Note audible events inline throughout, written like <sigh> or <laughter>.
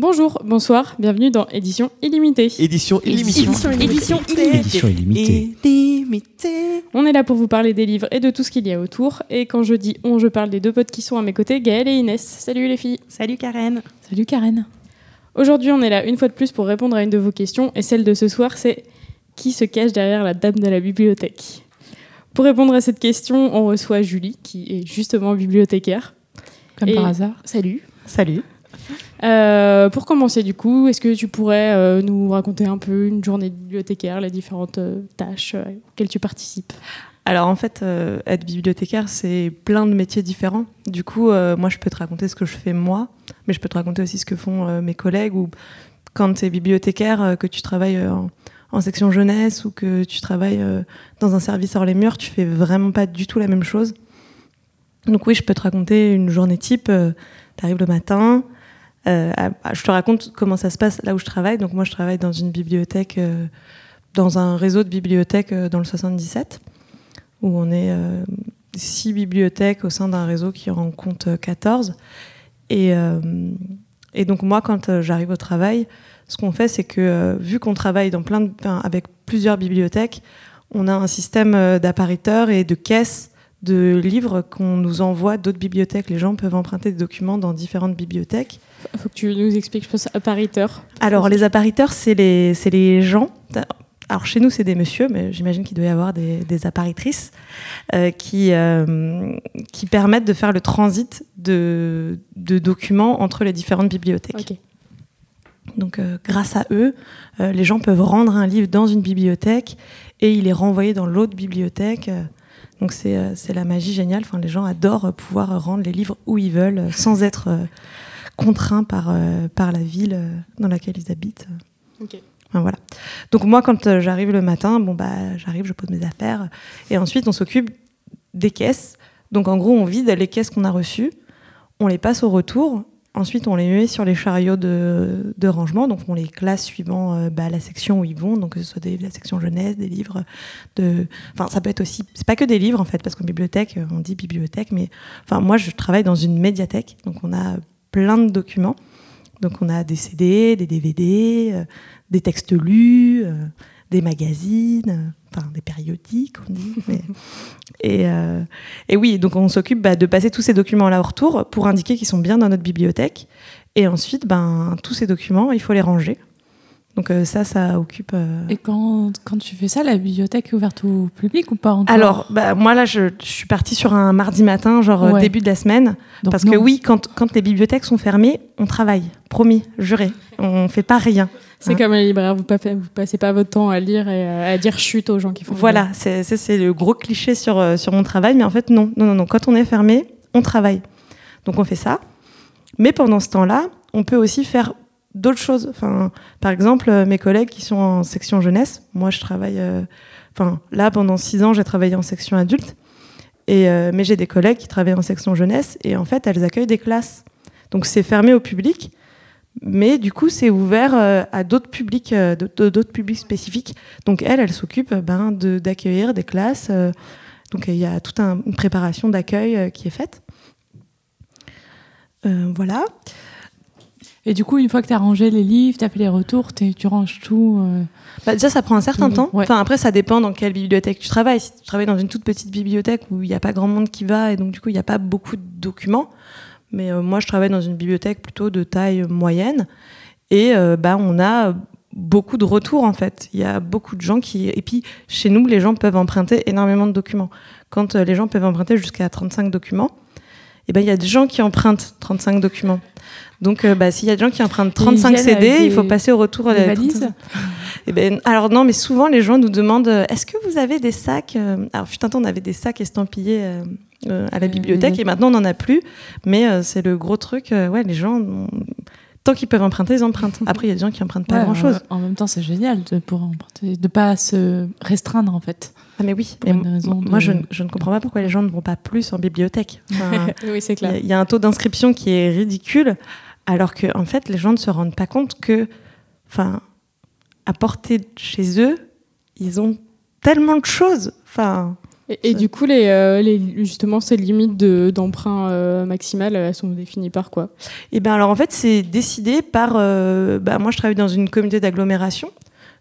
Bonjour, bonsoir, bienvenue dans Édition illimitée. Édition illimitée. Édition illimitée. Édition illimitée. illimitée. On est là pour vous parler des livres et de tout ce qu'il y a autour. Et quand je dis on, je parle des deux potes qui sont à mes côtés, Gaëlle et Inès. Salut les filles. Salut Karen. Salut Karen. Aujourd'hui, on est là une fois de plus pour répondre à une de vos questions. Et celle de ce soir, c'est qui se cache derrière la dame de la bibliothèque? Pour répondre à cette question, on reçoit Julie, qui est justement bibliothécaire. Comme Et- par hasard. Salut. Salut. Euh, pour commencer, du coup, est-ce que tu pourrais euh, nous raconter un peu une journée bibliothécaire, les différentes euh, tâches auxquelles tu participes? Alors en fait, être bibliothécaire, c'est plein de métiers différents. Du coup, moi, je peux te raconter ce que je fais moi, mais je peux te raconter aussi ce que font mes collègues. Ou quand tu es bibliothécaire, que tu travailles en, en section jeunesse ou que tu travailles dans un service hors les murs, tu fais vraiment pas du tout la même chose. Donc oui, je peux te raconter une journée type. tu arrives le matin. Euh, je te raconte comment ça se passe là où je travaille. Donc moi, je travaille dans une bibliothèque, euh, dans un réseau de bibliothèques euh, dans le 77 où on est six bibliothèques au sein d'un réseau qui en compte euh, 14. Et, donc moi, quand j'arrive au travail, ce qu'on fait, c'est que vu qu'on travaille avec plusieurs bibliothèques, on a un système d'appariteurs et de caisses de livres qu'on nous envoie d'autres bibliothèques. Les gens peuvent emprunter des documents dans différentes bibliothèques. Faut que tu nous expliques, je pense, appariteur. Alors, les appariteurs, c'est les, les gens. Alors, chez nous, c'est des messieurs, mais j'imagine qu'il doit y avoir des, des apparitrices euh, qui, euh, qui permettent de faire le transit de, de documents entre les différentes bibliothèques. Donc, euh, grâce à eux, les gens peuvent rendre un livre dans une bibliothèque et il est renvoyé dans l'autre bibliothèque. Donc, c'est la magie géniale. Enfin, les gens adorent pouvoir rendre les livres où ils veulent sans être contraints par, euh, par la ville euh, dans laquelle ils habitent. Enfin, voilà. Donc moi, quand euh, j'arrive le matin, bon bah j'arrive, je pose mes affaires, et ensuite on s'occupe des caisses. Donc en gros, on vide les caisses qu'on a reçues, on les passe au retour. Ensuite, on les met sur les chariots de, de rangement. Donc, on les classe suivant euh, bah, la section où ils vont. Donc, que ce soit des, la section jeunesse, des livres. De... Enfin, ça peut être aussi. C'est pas que des livres, en fait, parce qu'en bibliothèque, on dit bibliothèque. Mais enfin, moi, je travaille dans une médiathèque. Donc, on a plein de documents. Donc, on a des CD, des DVD, euh, des textes lus, euh, des magazines, euh, enfin des périodiques, on dit. mais- <laughs> et, et oui, donc on s'occupe bah, de passer tous ces documents-là au retour pour indiquer qu'ils sont bien dans notre bibliothèque. Et ensuite, ben, tous ces documents, il faut les ranger. Donc euh, ça, ça occupe. euh, Et quand, quand tu fais ça, la bibliothèque est ouverte au public ou pas encore? Alors, bah, moi là, je, je suis partie sur un mardi matin, genre euh, Ouais. début de la semaine. Donc parce non. que oui, quand, quand les bibliothèques sont fermées, on travaille. Promis, juré. On fait pas rien. C'est Hein. comme les libraires, vous, vous passez pas votre temps à lire et à dire chute aux gens qui font Voilà, c'est c'est- le gros cliché sur, sur mon travail, mais en fait, non, non, non, non. Quand on est fermé, on travaille. Donc on fait ça. Mais pendant ce temps-là, on peut aussi faire d'autres choses. Enfin, par exemple, euh, mes collègues qui sont en section jeunesse, moi je travaille. euh, Enfin, là, pendant six ans, j'ai travaillé en section adulte. Et, euh, mais j'ai des collègues qui travaillent en section jeunesse et en fait, elles accueillent des classes. Donc c'est fermé au public. Mais du coup, c'est ouvert à d'autres publics, d'autres publics spécifiques. Donc elle, elle s'occupe euh, ben, d'accueillir des classes. donc il y a toute un- une préparation d'accueil qui est faite. Voilà. Et du coup, une fois que tu as rangé les livres, tu as fait les retours, tu ranges tout. euh, Bah, déjà, ça prend un certain Mhm, temps. ouais. Enfin, après, ça dépend dans quelle bibliothèque tu travailles. Si tu travailles dans une toute petite bibliothèque où il n'y a pas grand monde qui va et donc du coup, il n'y a pas beaucoup de documents. Mais euh, moi, je travaille dans une bibliothèque plutôt de taille moyenne et euh, bah, on a beaucoup de retours en fait. Il y a beaucoup de gens qui. Et puis, chez nous, les gens peuvent emprunter énormément de documents. Quand euh, les gens peuvent emprunter jusqu'à 35 documents, et ben, il y a des gens qui empruntent 35 documents. Donc, euh, bah, s'il y a des gens qui empruntent 35 viennent CD, il faut passer au retour. 35. Eh ben, alors non, mais souvent les gens nous demandent euh, est-ce que vous avez des sacs euh, Alors fut un temps on avait des sacs estampillés euh, à la bibliothèque et maintenant on n'en a plus. Mais c'est le gros truc. ouais, les gens on- tant qu'ils peuvent emprunter, ils empruntent. Après il y a des gens qui empruntent pas ouais, grand chose. En, même temps, c'est génial de pouvoir emprunter, de pas se restreindre en fait. Ah mais oui. Et moi je, ne- je ne comprends pas pourquoi les gens ne vont pas plus en bibliothèque. Enfin, <laughs> Oui, c'est Il y, clair. il y a un taux d'inscription qui est ridicule, alors que en fait, les gens ne se rendent pas compte que, enfin, à portée de chez eux, ils ont tellement de choses. Enfin, Et, du coup, les, euh, les- justement, ces limites de- d'emprunt euh, maximal, elles sont définies par quoi? Et bien alors en fait c'est décidé par, euh, bah, moi je travaille dans une communauté d'agglomération,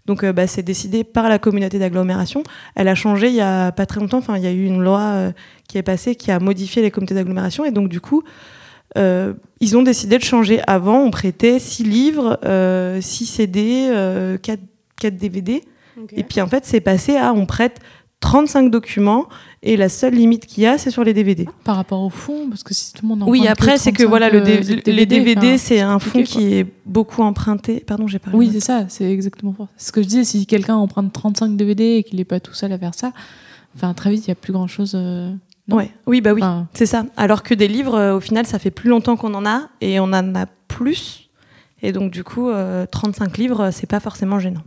donc bah, c'est décidé par la communauté d'agglomération. Elle a changé il y a pas très longtemps, enfin il y a eu une loi qui est passée qui a modifié les communautés d'agglomération. Et donc du coup ils ont décidé de changer. Avant on prêtait 6 livres, 6 CD, 4, 4 DVD et puis en fait c'est passé à on prête 35 documents et la seule limite qu'il y a c'est sur les DVD. Par rapport au fond, parce que si tout le monde Oui, emprunte après, c'est que 35, voilà, le euh, D- les DVD, enfin, c'est un compliqué, qui est beaucoup emprunté. Pardon, j'ai pas. Oui, c'est ça, c'est exactement ça. Ce que je disais, si quelqu'un emprunte 35 DVD et qu'il n'est pas tout seul à faire ça, enfin, très vite, il n'y a plus grand chose. Ouais. Oui, bah oui, Enfin, c'est ça. Alors que des livres, euh, au final, ça fait plus longtemps qu'on en a et on en a plus. Et donc, du coup, euh, 35 livres, c'est pas forcément gênant.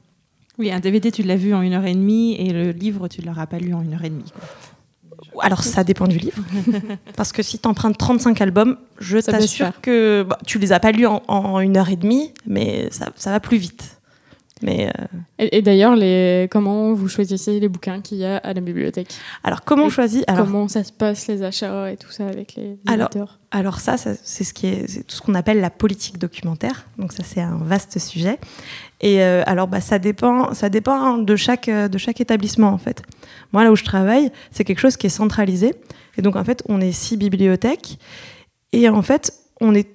Oui, un DVD, tu l'as vu en une heure et demie, et le livre, tu l'auras pas lu en une heure et demie. quoi. Alors, ça dépend du livre. <laughs> Parce que si tu empruntes 35 albums, je t'assure que bah, tu les as pas lus en, en une heure et demie, mais ça, ça va plus vite. Mais euh, Et, et d'ailleurs, les... comment vous choisissez les bouquins qu'il y a à la bibliothèque alors, comment on choisit alors, Comment ça se passe, les achats et tout ça avec les éditeurs Alors ça, ça, c'est ce qui est, c'est tout ce qu'on appelle la politique documentaire. Donc ça, c'est un vaste sujet. Et euh, alors, bah, ça dépend, ça dépend de chaque, de chaque établissement en fait. Moi, là où je travaille, c'est quelque chose qui est centralisé. Et donc en fait, on est six bibliothèques. Et en fait, on est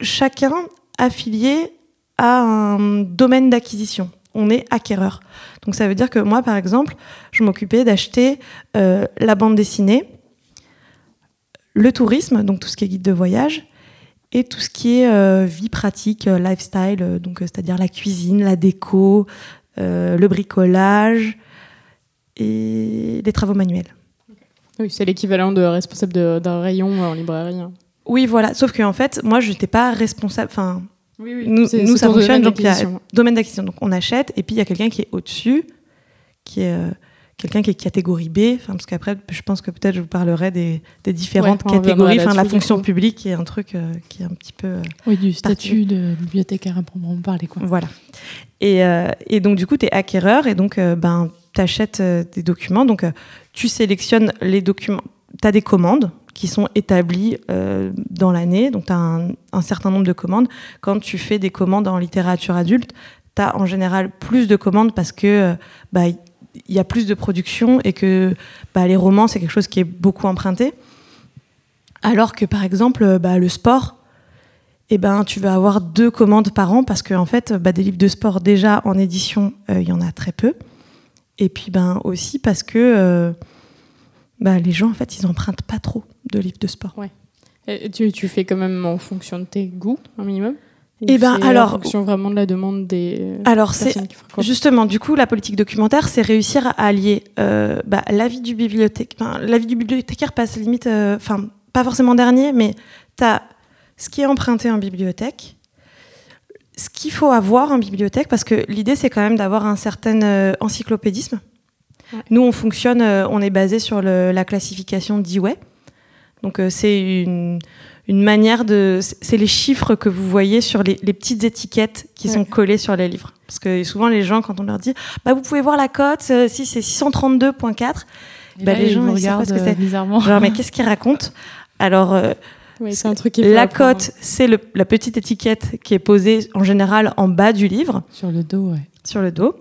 chacun affilié à un domaine d'acquisition. On est acquéreur. Donc ça veut dire que moi, par exemple, je m'occupais d'acheter euh, la bande dessinée, le tourisme, donc tout ce qui est guide de voyage, et tout ce qui est euh, vie pratique, euh, lifestyle, donc c'est-à-dire la cuisine, la déco, euh, le bricolage et les travaux manuels. Oui, c'est l'équivalent de responsable d'un rayon en librairie. hein. Oui, voilà. Sauf qu'en fait, moi, je n'étais pas responsable. Enfin, Oui, oui. nous, nous ça fonctionne. domaine Donc, il y a domaine d'acquisition. Donc, on achète, et puis il y a quelqu'un qui est au-dessus, qui est euh, quelqu'un qui est catégorie B. Enfin, parce qu'après, je pense que peut-être je vous parlerai des, des différentes Ouais, catégories. Enfin, la fonction coup. publique qui est un truc euh, qui est un petit peu. euh, Oui, du statut de bibliothécaire à proprement parler. Quoi. Voilà. Et, euh, et donc, du coup, tu es acquéreur et donc, euh, ben, tu achètes des documents. Donc, euh, tu sélectionnes les documents. Tu as des commandes qui sont établies euh, dans l'année. Donc, tu as un, certain nombre de commandes. Quand tu fais des commandes en littérature adulte, tu as en général plus de commandes parce que euh, bah, il y a plus de production et que bah, les romans, c'est quelque chose qui est beaucoup emprunté. Alors que, par exemple, euh, bah, le sport, eh ben, tu vas avoir deux commandes par an parce que en fait, bah, des livres de sport déjà en édition, il y en a très peu. Et puis ben aussi parce que bah, les gens en fait, ils empruntent pas trop de livres de sport. Et tu, tu fais quand même en fonction de tes goûts, un minimum? Ou Eh ben, alors- En fonction vraiment de la demande des Alors c'est justement du coup la politique documentaire, c'est réussir à allier euh, bah, l'avis du bibliothécaire. Enfin, l'avis du bibliothécaire passe limite, euh, enfin pas forcément dernier, mais tu as ce qui est emprunté en bibliothèque, ce qu'il faut avoir en bibliothèque, parce que l'idée c'est quand même d'avoir un certain euh, encyclopédisme. Ouais. Nous on fonctionne, euh, on est basé sur le- la classification d'Iway. Donc euh, c'est une, une manière de, c'est c'est les chiffres que vous voyez sur les, les petites étiquettes qui Ouais. sont collées sur les livres. Parce que souvent les gens quand on leur dit, bah vous pouvez voir la cote, euh, si c'est 632.4, Et Bah, les gens, ils savent pas regardent ce que c'est. euh, bizarrement. genre mais <laughs> qu'est-ce qu'ils racontent? Alors euh, Oui, c'est un truc qui la cote, c'est la petite étiquette qui est posée en général en bas du livre, Sur le dos, ouais. sur le dos.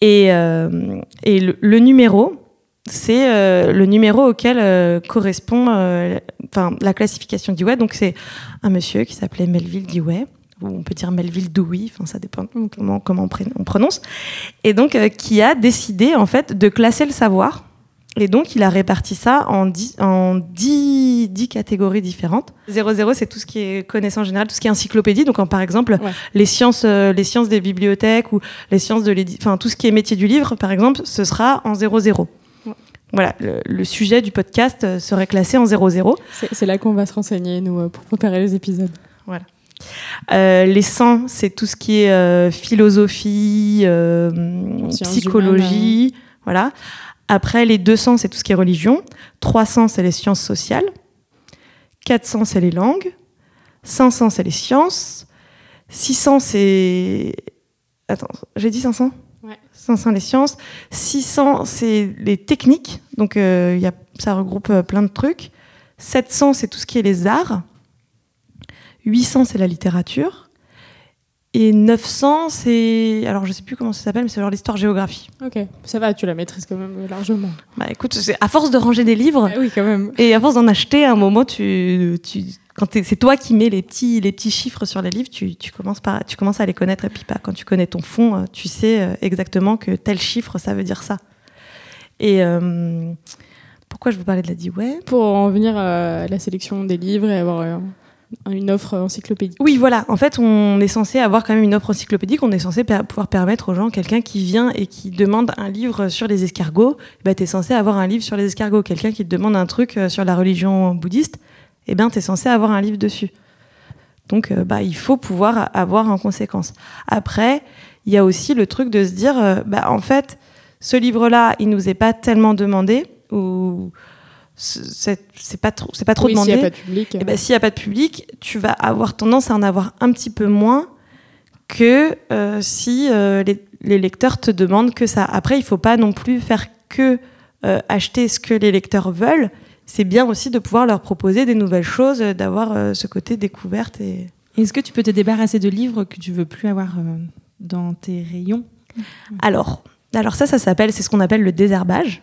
Et, euh, et le, le numéro, c'est euh, le numéro auquel euh, correspond euh, la classification d'Iway. Donc c'est un monsieur qui s'appelait Melville Dewey, ou on peut dire Melville Dewey, enfin ça dépend comment, comment on, prononce, et donc qui a décidé en fait de classer le savoir. Et donc, il a réparti ça en 10, en 10, 10 catégories différentes. 00, c'est tout ce qui est connaissance générale, tout ce qui est encyclopédie. Donc, en, par exemple, Ouais. les, sciences, les sciences des bibliothèques ou les sciences de l'édi- Enfin, tout ce qui est métier du livre, par exemple, ce sera en 00. Voilà, le, le sujet du podcast euh, serait classé en 00. C'est là qu'on va se renseigner, nous, euh, pour préparer les épisodes. Euh, les 100, c'est tout ce qui est euh, philosophie, euh, psychologie, voilà. Après, les 200, c'est tout ce qui est religion. 300, c'est les sciences sociales. 400, c'est les langues. 500, c'est les sciences. 600, c'est... Attends, j'ai dit 500 Ouais. 500 les sciences. 600 c'est les techniques. Donc euh, y a, ça regroupe euh, plein de trucs. 700 c'est tout ce qui est les arts. 800 c'est la littérature. Et 900 c'est alors je sais plus comment ça s'appelle mais c'est genre l'histoire-géographie. Ok, ça va, tu la maîtrises quand même largement. Bah écoute, à force de ranger des livres Ah oui, quand même. et à force d'en acheter, à un moment tu, tu quand c'est toi qui mets les petits les petits chiffres sur les livres, tu, tu commences par tu commences à les connaître et puis pas quand tu connais ton fond, euh, tu sais euh, exactement que tel chiffre ça veut dire ça. Et euh, pourquoi je vous parlais de la DIWeb Pour en venir à la sélection des livres et avoir euh, une offre encyclopédique. Oui, voilà. En fait, on est censé avoir quand même une offre encyclopédique. On est censé per- pouvoir permettre aux gens, quelqu'un qui vient et qui demande un livre sur les escargots, bah, tu es censé avoir un livre sur les escargots. Quelqu'un qui te demande un truc sur la religion bouddhiste, eh ben, tu es censé avoir un livre dessus. Donc, euh, bah, il faut pouvoir avoir en conséquence. Après, il y a aussi le truc de se dire, euh, bah, en fait, ce livre-là, il nous est pas tellement demandé, ou c'est pas trop, c'est pas trop oui, s'il demandé. n'y a pas de public. Eh ben, s'il n'y a pas de public, tu vas avoir tendance à en avoir un petit peu moins que euh, si euh, les, les lecteurs te demandent que ça. Après, il faut pas non plus faire que euh, acheter ce que les lecteurs veulent. C'est bien aussi de pouvoir leur proposer des nouvelles choses, euh, d'avoir euh, ce côté découverte. Et... Est-ce que tu peux te débarrasser de livres que tu veux plus avoir euh, dans tes rayons? Alors, alors ça, ça s'appelle, c'est ce qu'on appelle le désherbage.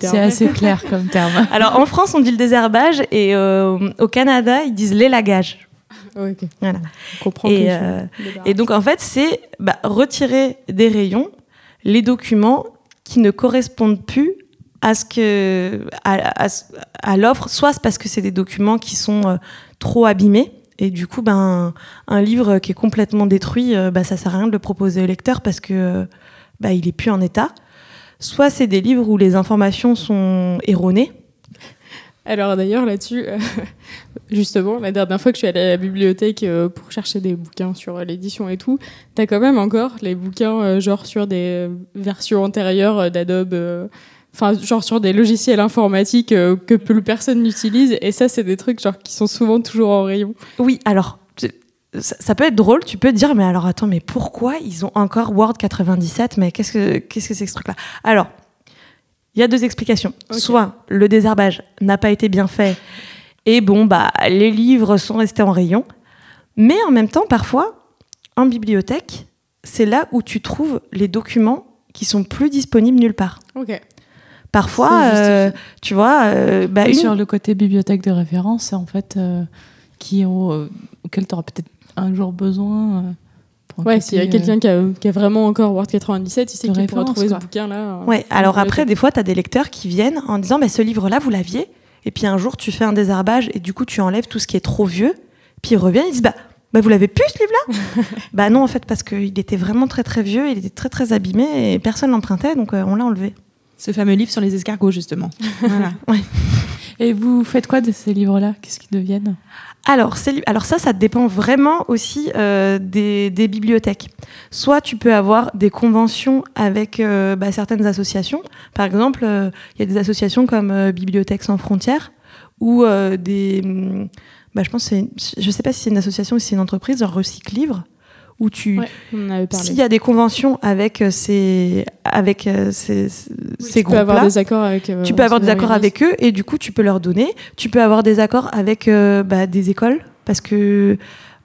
C'est assez clair comme terme. <laughs> Alors en France, on dit le désherbage et euh, au Canada, ils disent l'élagage. Ouais, ok. Voilà. On comprend Et, euh. Et donc, en fait, c'est bah, retirer des rayons les documents qui ne correspondent plus à ce que à, à- l'offre. Soit c'est parce que c'est des documents qui sont euh, trop abîmés. Et du coup, ben, un livre qui est complètement détruit, euh, bah, ça sert à rien de le proposer au lecteur parce que euh, bah, il est plus en état. Soit c'est des livres où les informations sont erronées. Alors d'ailleurs là-dessus, euh, <laughs> justement, la dernière fois que je suis allée à la bibliothèque pour chercher des bouquins sur l'édition et tout, t'as quand même encore les bouquins genre sur des versions antérieures d'Adobe, enfin genre sur des logiciels informatiques euh, que plus personne n'utilise. Et ça, c'est des trucs genre qui sont souvent toujours en rayon. Oui, alors, ça, ça peut être drôle, tu peux te dire, mais alors attends, mais pourquoi ils ont encore Word 97 Mais qu'est-ce que qu'est-ce que c'est que ce truc-là? Alors, il y a deux explications. Soit le désherbage n'a pas été bien fait, et bon, bah, les livres sont restés en rayon. Mais en même temps, parfois, en bibliothèque, c'est là où tu trouves les documents qui sont plus disponibles nulle part. Ok. Parfois, euh, tu vois, euh, bah, une- sur le côté bibliothèque de référence, en fait, euh, qui, au- euh, auquel tu auras peut-être un jour besoin. euh, Ouais, s'il y a euh, quelqu'un qui, a, qui a vraiment encore Word 97, il sait qu'il pourra trouver ce bouquin-là. Ouais, alors après, des fois, tu as des lecteurs qui viennent en disant bah, ce livre-là, vous l'aviez. Et puis un jour, tu fais un désherbage et du coup, tu enlèves tout ce qui est trop vieux. Puis ils reviennent, ils disent bah, bah vous l'avez plus ce livre-là <laughs> Bah non, en fait, parce qu'il était vraiment très très vieux, il était très très abîmé et personne l'empruntait, donc euh, on l'a enlevé. Ce fameux livre sur les escargots, justement. <laughs> voilà. Et vous faites quoi de ces livres-là? Qu'est-ce qu'ils deviennent? Alors, alors ça, ça dépend vraiment aussi euh, des, des bibliothèques. Soit tu peux avoir des conventions avec euh, bah, certaines associations. Par exemple, euh, il y a des associations comme euh, Bibliothèques sans frontières ou euh, des... hum, bah, je pense, je sais pas si c'est une association ou si c'est une entreprise, genre Recycle Livre, où tu, Ouais, s'il y a des conventions avec euh, ces, avec euh, ces, ces tu peux avoir des accords avec. euh, tu peux avoir des accords avec eux et du coup tu peux leur donner. Tu peux avoir des accords avec euh, bah, des écoles parce que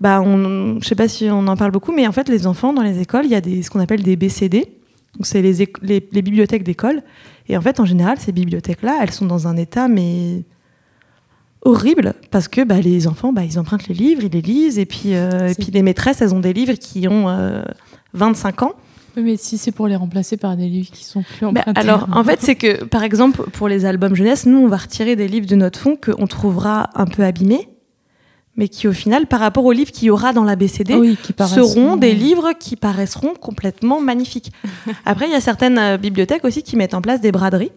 bah on, je sais pas si on en parle beaucoup, mais en fait les enfants dans les écoles il y a des ce qu'on appelle des BCD. Donc c'est les, les, les bibliothèques d'école et en fait en général ces bibliothèques là elles sont dans un état mais horrible parce que bah, les enfants bah, ils empruntent les livres, ils les lisent et puis euh, et puis les maîtresses elles ont des livres qui ont euh, 25 ans. Oui, Mais si c'est pour les remplacer par des livres qui sont plus Bah, empruntés. alors, en fait, c'est que, par exemple, pour les albums jeunesse, nous, on va retirer des livres de notre fond qu'on trouvera un peu abîmés, mais qui, au final, par rapport aux livres qu'il y aura dans la BCD, oui, qui seront des livres qui paraîtront complètement magnifiques. <laughs> Après, il y a certaines euh, bibliothèques aussi qui mettent en place des braderies.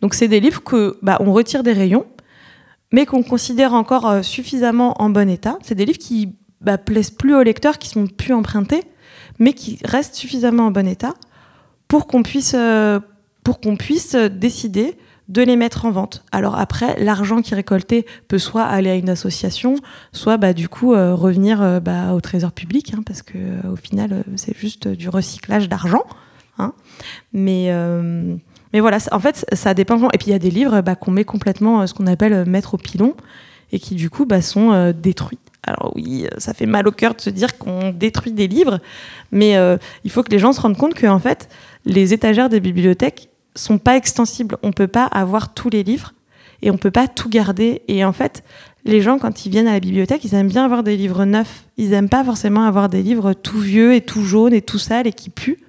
Donc, c'est des livres que bah, on retire des rayons, mais qu'on considère encore euh, suffisamment en bon état. C'est des livres qui bah, plaisent plus aux lecteurs, qui sont plus empruntés, mais qui restent suffisamment en bon état pour qu'on puisse, euh, pour qu'on puisse euh, décider de les mettre en vente. Alors après, l'argent qui est récolté peut soit aller à une association, soit bah, du coup revenir bah, au trésor public, hein, parce que au final, c'est juste du recyclage d'argent. hein. Mais, mais voilà, en fait, ça dépend. Et puis il y a des livres bah, qu'on met complètement euh, ce qu'on appelle euh, mettre au pilon, et qui du coup bah, sont euh, détruits. Alors oui, ça fait mal au cœur de se dire qu'on détruit des livres, mais il faut que les gens se rendent compte que en fait, les étagères des bibliothèques sont pas extensibles. On peut pas avoir tous les livres et on peut pas tout garder. Et en fait, les gens quand ils viennent à la bibliothèque, ils aiment bien avoir des livres neufs. Ils aiment pas forcément avoir des livres tout vieux et tout jaunes et tout sales et qui puent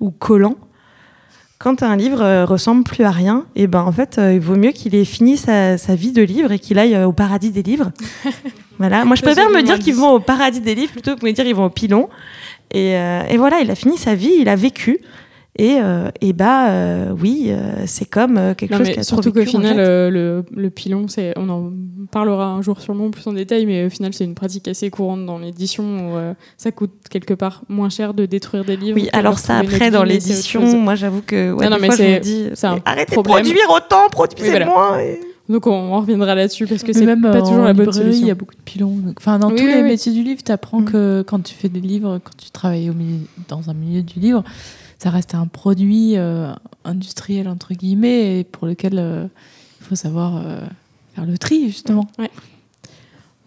ou collants. Quand un livre euh, ressemble plus à rien, et ben en fait, euh, il vaut mieux qu'il ait fini sa, sa vie de livre et qu'il aille euh, au paradis des livres. <laughs> voilà. Moi, je préfère me dire qu'ils vont au paradis des livres plutôt que de me dire qu'ils vont au pilon. Et, euh, et voilà, il a fini sa vie, il a vécu. Et, euh, et bah euh, oui, euh, c'est comme euh, quelque Non, chose qui a surtout qu'au final, euh, le, le pilon, c'est, on en parlera un jour sûrement plus en détail, mais au final, c'est une pratique assez courante dans l'édition où euh, ça coûte quelque part moins cher de détruire des livres. Oui, alors ça, après, dans l'édition, moi j'avoue que ouais, Non, non, des mais fois, je me dis, arrêtez problème. de produire autant, produisez Oui, voilà. moins. et- Donc on, on reviendra là-dessus parce que c'est même pas toujours la bonne librairie, solution. Il y a beaucoup de pilons. donc- Enfin, dans Oui, tous oui, les oui. métiers du livre, tu apprends Mm. que quand tu fais des livres, quand tu travailles au milieu- dans un milieu du livre, ça reste un produit euh, industriel, entre guillemets, et pour lequel euh, il faut savoir euh, faire le tri, justement.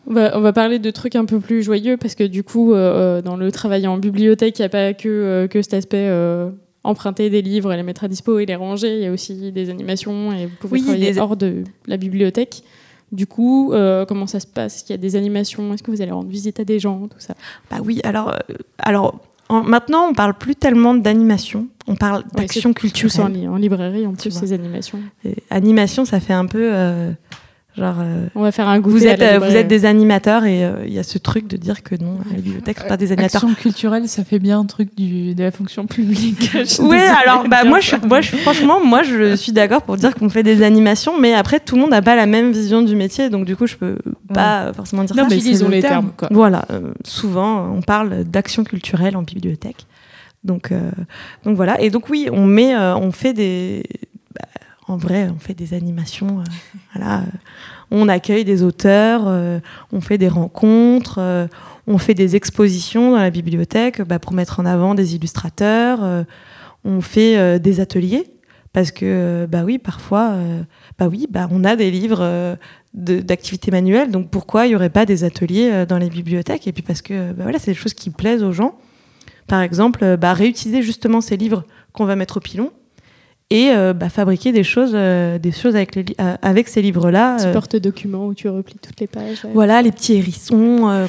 On va, on va parler de trucs un peu plus joyeux parce que du coup, euh, dans le travail en bibliothèque, il n'y a pas que, euh, que cet aspect euh, emprunter des livres et les mettre à dispo et les ranger. Il y a aussi des animations et vous pouvez Oui, travailler des- hors de la bibliothèque. Du coup, euh, comment ça se passe? Est-ce qu'il y a des animations? Est-ce que vous allez rendre visite à des gens? Tout ça. Bah oui, alors, alors en- maintenant, on parle plus tellement d'animation, on parle d'action en, culturelle. li- en librairie, en plus, vois. ces animations. Et Animation, ça fait un peu euh, genre. euh, On va faire un goûter vous à êtes, la euh, vous êtes des animateurs et euh, il y a ce truc de dire que non, les bibliothèques sont pas des animateurs. Action culturelle, ça fait bien un truc du, de la fonction publique. <laughs> Oui, alors bah, moi, je, moi je, franchement, moi je suis d'accord pour dire qu'on fait des animations, mais après tout le monde n'a pas la même vision du métier, donc du coup je peux pas forcément dire Non, ça. mais le les terme, termes. quoi. Voilà, euh, souvent on parle d'action culturelle en bibliothèque. Donc, euh, donc voilà, et donc oui, on met, euh, on fait des, en vrai, on fait des animations. euh, <laughs> voilà, euh, on accueille des auteurs, euh, on fait des rencontres, on fait des expositions dans la bibliothèque bah, pour mettre en avant des illustrateurs. on fait des ateliers parce que bah oui, parfois, bah oui, bah on a des livres. d'activités manuelles. Donc pourquoi il n'y aurait pas des ateliers dans les bibliothèques? Et puis parce que bah voilà, c'est des choses qui plaisent aux gens. Par exemple, bah, réutiliser justement ces livres qu'on va mettre au pilon et euh, bah, fabriquer des choses, euh, des choses avec, les li- euh, avec ces livres-là. Petit porte-document où tu replies toutes les pages. ouais. voilà, les petits hérissons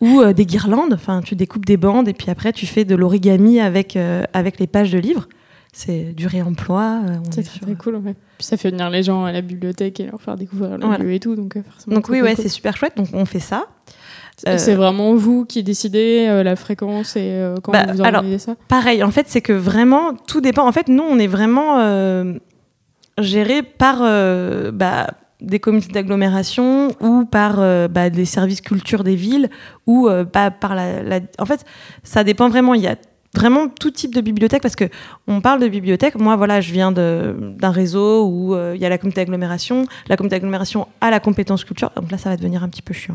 ou des guirlandes. Enfin, tu découpes des bandes et puis après tu fais de l'origami avec, avec les pages de livres. C'est du réemploi. C'est est très, très cool. ouais. Puis ça fait venir les gens à la bibliothèque et leur faire découvrir le Voilà. lieu et tout. Donc, Donc oui, ouais, c'est super chouette. Donc on fait ça. C'est- Euh, C'est vraiment vous qui décidez euh, la fréquence et euh, quand Bah, vous alors, organisez ça Pareil, en fait, c'est que vraiment, tout dépend. En fait, nous, on est vraiment euh, géré par euh, bah, des comités d'agglomération ou par euh, bah, des services culture des villes ou euh, par la, la- En fait, ça dépend vraiment. Il y a vraiment tout type de bibliothèque parce que on parle de bibliothèque. Moi, voilà, je viens d'un réseau où euh, il y a la comité d'agglomération. La comité d'agglomération a la compétence culture. Donc là, ça va devenir un petit peu chiant.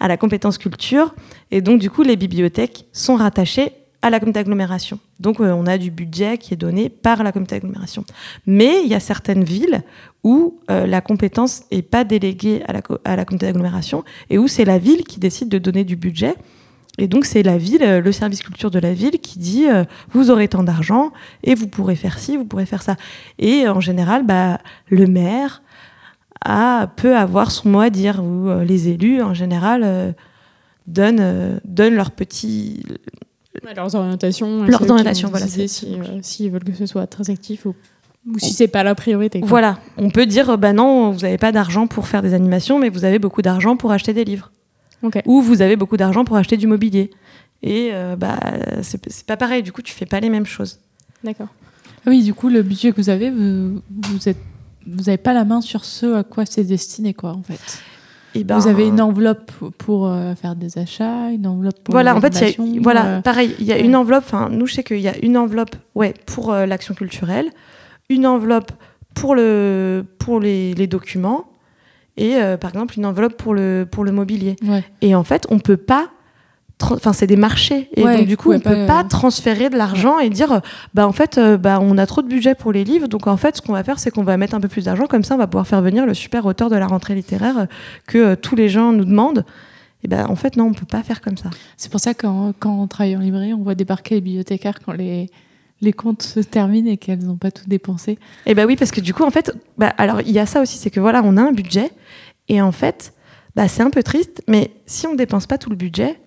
À la compétence culture. Et donc, du coup, les bibliothèques sont rattachées à la comité d'agglomération. Donc, euh, on a du budget qui est donné par la comité d'agglomération. Mais il y a certaines villes où euh, la compétence n'est pas déléguée à la, à comité d'agglomération et où c'est la ville qui décide de donner du budget. Et donc, c'est la ville, euh, le service culture de la ville qui dit vous aurez tant d'argent et vous pourrez faire ci, vous pourrez faire ça. Et en général, bah, le maire a, peut avoir son mot à dire ou euh, les élus, en général, euh, donnent, euh, donnent leur petit, Ouais, Leurs orientations. Leurs orientations, voilà, c'est- si, euh, S'ils veulent que ce soit très actif ou, ou si c'est pas la priorité. quoi. Voilà, on peut dire, bah non, vous n'avez pas d'argent pour faire des animations, mais vous avez beaucoup d'argent pour acheter des livres. Ou vous avez beaucoup d'argent pour acheter du mobilier. Et euh, bah, c'est c'est pas pareil, du coup, tu fais pas les mêmes choses. D'accord. Ah Oui, du coup, le budget que vous avez, vous, vous êtes, vous n'avez pas la main sur ce à quoi c'est destiné, quoi, en fait. Et ben, vous avez une enveloppe pour euh, faire des achats, une enveloppe pour Voilà, en fait, il y a- voilà, euh, pareil, il y a ouais. une enveloppe, enfin, nous, je sais qu'il y a une enveloppe ouais, pour euh, l'action culturelle, une enveloppe pour, le, pour les, les documents et euh, par exemple une enveloppe pour le, pour le mobilier. Ouais. Et en fait, on peut pas. Enfin, c'est des marchés. Et Ouais, donc, du coup, on peut pas, pas euh, transférer de l'argent et dire, euh, bah, en fait, euh, bah, on a trop de budget pour les livres. Donc, en fait, ce qu'on va faire, c'est qu'on va mettre un peu plus d'argent. Comme ça, on va pouvoir faire venir le super auteur de la rentrée littéraire que euh, tous les gens nous demandent. Et ben, en fait, non, on peut pas faire comme ça. C'est pour ça que quand, quand on travaille en librairie, on voit débarquer les bibliothécaires quand les, les comptes se terminent et qu'elles n'ont pas tout dépensé. Et bah oui, parce que du coup, en fait, bah, alors il y a ça aussi, c'est que voilà, on a un budget, et en fait, bah, c'est un peu triste, mais si on dépense pas tout le budget,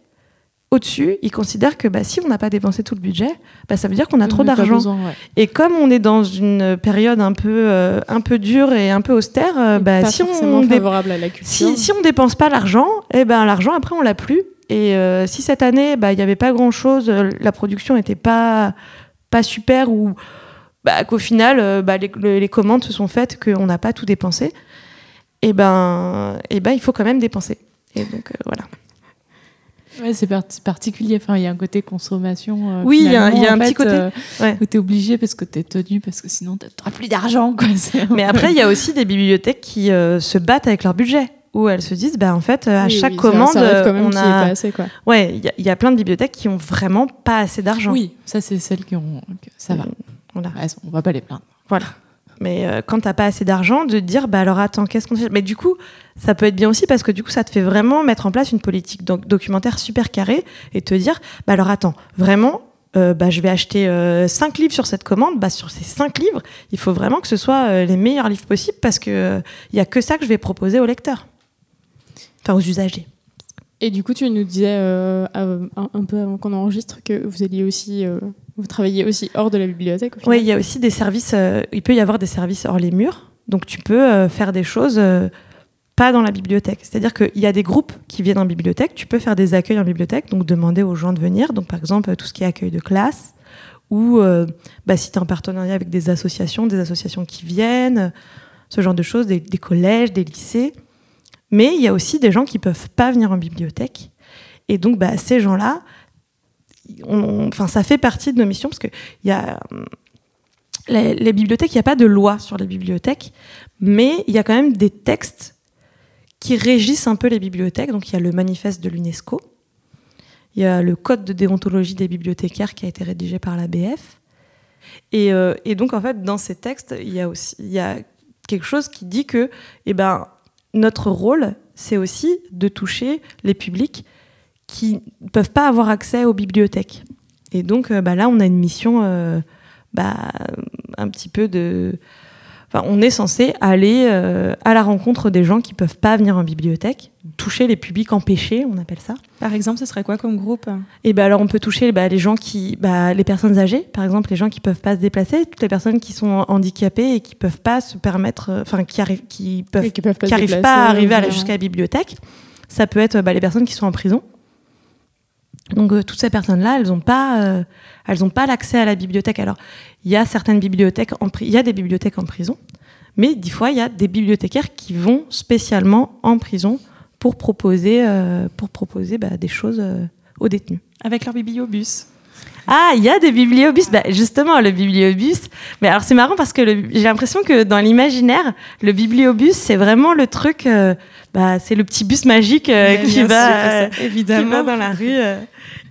au-dessus, ils considèrent que bah, si on n'a pas dépensé tout le budget, bah, ça veut dire qu'on a On trop d'argent. ouais. Et comme on est dans une période un peu, euh, un peu dure et un peu austère, euh, bah, si, on favorable à la si, si on dépense pas l'argent, eh ben, l'argent, après, on l'a plus. Et euh, si cette année, bah, il n'y avait pas grand-chose, la production n'était pas, pas super, ou bah, qu'au final, bah, les, le- les commandes se sont faites, qu'on n'a pas tout dépensé, et ben, et ben, il faut quand même dépenser. Et donc, voilà. Ouais, c'est par- c'est particulier. Enfin, il y a un côté consommation. euh, Oui, il y a- y a un petit côté, euh, ouais. Où tu es obligé parce que tu es tenu, parce que sinon tu n'auras plus d'argent. <laughs> Mais après, il y a aussi des bibliothèques qui euh, se battent avec leur budget, où elles se disent, bah, en fait, à Oui, chaque oui, commande, quand même on ait pas a... assez, quoi. Ouais, il y a- y, a plein de bibliothèques qui ont vraiment pas assez d'argent. Oui, ça, c'est celles qui ont. Ça va. Voilà. Sont- on va pas les plaindre. Mais euh, quand t'as pas assez d'argent, de dire bah alors attends, qu'est-ce qu'on fait? Mais du coup, ça peut être bien aussi parce que du coup, ça te fait vraiment mettre en place une politique doc- documentaire super carrée et te dire bah alors attends, vraiment, euh, bah, je vais acheter 5 livres sur cette commande. Bah, sur ces 5 livres, il faut vraiment que ce soit euh, les meilleurs livres possibles parce que il y a que ça que je vais proposer aux lecteurs, enfin aux usagers. Et du coup, tu nous disais euh, euh, un, peu avant qu'on enregistre que vous alliez aussi, euh, vous travailliez aussi hors de la bibliothèque. Oui, il y a aussi des services. euh, il peut y avoir des services hors les murs. Donc, tu peux euh, faire des choses euh, pas dans la bibliothèque. C'est-à-dire qu'il y a des groupes qui viennent en bibliothèque. Tu peux faire des accueils en bibliothèque, donc demander aux gens de venir. Donc, par exemple, tout ce qui est accueil de classe, ou bah, si tu es en partenariat avec des associations, des associations qui viennent, ce genre de choses, des, des collèges, des lycées. Mais il y a aussi des gens qui peuvent pas venir en bibliothèque. Et donc, bah, ces gens-là, enfin, ça fait partie de nos missions parce que il y a hum, les, bibliothèques, il n'y a pas de loi sur les bibliothèques, mais il y a quand même des textes qui régissent un peu les bibliothèques. Donc il y a le manifeste de l'UNESCO, il y a le code de déontologie des bibliothécaires qui a été rédigé par la BF. Et, euh, et donc en fait, dans ces textes, il y a aussi quelque chose qui dit que eh ben, notre rôle, c'est aussi de toucher les publics qui ne peuvent pas avoir accès aux bibliothèques. Et donc euh, bah, là, on a une mission euh, bah, un petit peu de... Enfin, on est censé aller euh, à la rencontre des gens qui peuvent pas venir en bibliothèque, toucher les publics empêchés, on appelle ça. Par exemple, ce serait quoi comme groupe? Et ben alors on peut toucher bah, les gens qui, bah, les personnes âgées, par exemple les gens qui peuvent pas se déplacer, toutes les personnes qui sont handicapées et qui peuvent pas se permettre, enfin qui arrivent, qui peuvent, qui peuvent pas qui à arriver jusqu'à la bibliothèque. Ça peut être bah, les personnes qui sont en prison. Donc euh, toutes ces personnes-là, elles n'ont pas, euh, elles ont pas l'accès à la bibliothèque. Alors il y a certaines bibliothèques, des bibliothèques en prison, mais des fois il y a des bibliothécaires qui vont spécialement en prison pour proposer, euh, proposer bah, des choses aux détenus. Avec leur bibliobus. Ah, il y a des bibliobus. Bah, justement, le bibliobus. Mais alors, c'est marrant parce que le- j'ai l'impression que dans l'imaginaire, le bibliobus, c'est vraiment le truc. euh, bah, c'est le petit bus magique euh, Ouais, qui, va, euh, ça, qui évidemment. va dans la rue euh,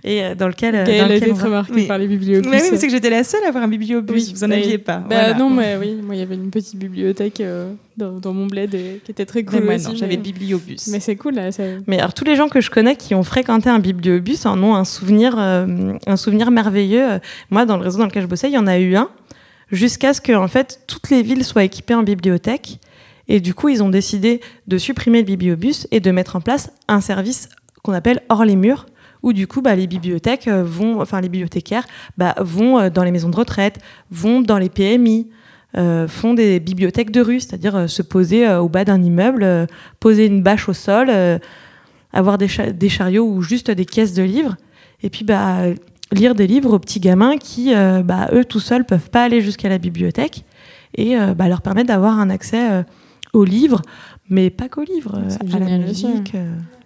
et euh, dans lequel. euh, Gaëlle dans a lequel été on très va. marquée Oui. par les bibliobus. Mais oui, mais c'est que j'étais la seule à avoir un bibliobus. Oui, Vous en bah, aviez pas. Bah voilà. non, mais oui, moi il y avait une petite bibliothèque euh, dans, dans mon bled et- qui était très Mais cool moi, aussi. non, j'avais mais- le bibliobus. Mais c'est cool là. ça- Mais alors, tous les gens que je connais qui ont fréquenté un bibliobus en ont un souvenir, euh, un souvenir merveilleux. Moi, dans le réseau dans lequel je bossais, il y en a eu un, jusqu'à ce que en fait, toutes les villes soient équipées en bibliothèque. Et du coup, ils ont décidé de supprimer le bibliobus et de mettre en place un service qu'on appelle hors les murs, où du coup, bah, les bibliothèques euh, vont, enfin les bibliothécaires bah, vont euh, dans les maisons de retraite, vont dans les PMI, euh, font des bibliothèques de rue, c'est-à-dire euh, se poser euh, au bas d'un immeuble, poser une bâche au sol, avoir des, cha- des chariots ou juste des caisses de livres, et puis bah, lire des livres aux petits gamins qui, bah, eux tout seuls, peuvent pas aller jusqu'à la bibliothèque, et bah, leur permettre d'avoir un accès aux livres, mais pas qu'aux livres, à la musique.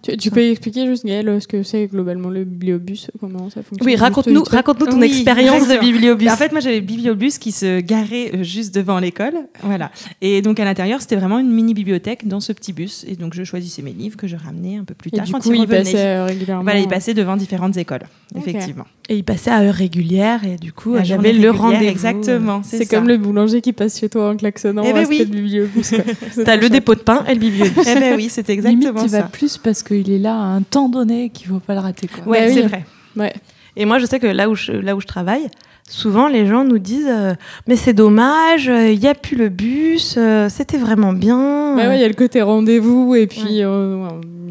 Euh. Tu, tu peux expliquer juste, Gaëlle, ce que c'est globalement le bibliobus, comment ça fonctionne? Oui, juste raconte-nous raconte ton Oui, expérience de bibliobus. En fait, moi, j'avais le bibliobus qui se garait euh, juste devant l'école. Voilà. Et donc, à l'intérieur, c'était vraiment une mini bibliothèque dans ce petit bus. Et donc, je choisissais mes livres que je ramenais un peu plus Et tard du quand coup, ils il revenaient. passait euh, régulièrement. Voilà, il passait devant différentes écoles, effectivement. Et il passait à heure régulière et du coup, avait le rendez-vous. Exactement, C'est comme le boulanger qui passe chez toi en klaxonnant. Eh ben oui. le bibliobus. <laughs> C'est T'as le dépôt de pain et le bibliobus. Eh ben oui, Limite, exactement tu vas ça. plus parce qu'il est là à un temps donné qu'il faut pas le rater. Quoi. Ouais, Bah c'est oui. vrai. Ouais. Et moi, je sais que là où je, là où je travaille, souvent les gens nous disent euh, Mais c'est dommage, euh, il n'y a plus le bus, euh, c'était vraiment bien. Bah ouais, il y a le côté rendez-vous et puis ouais,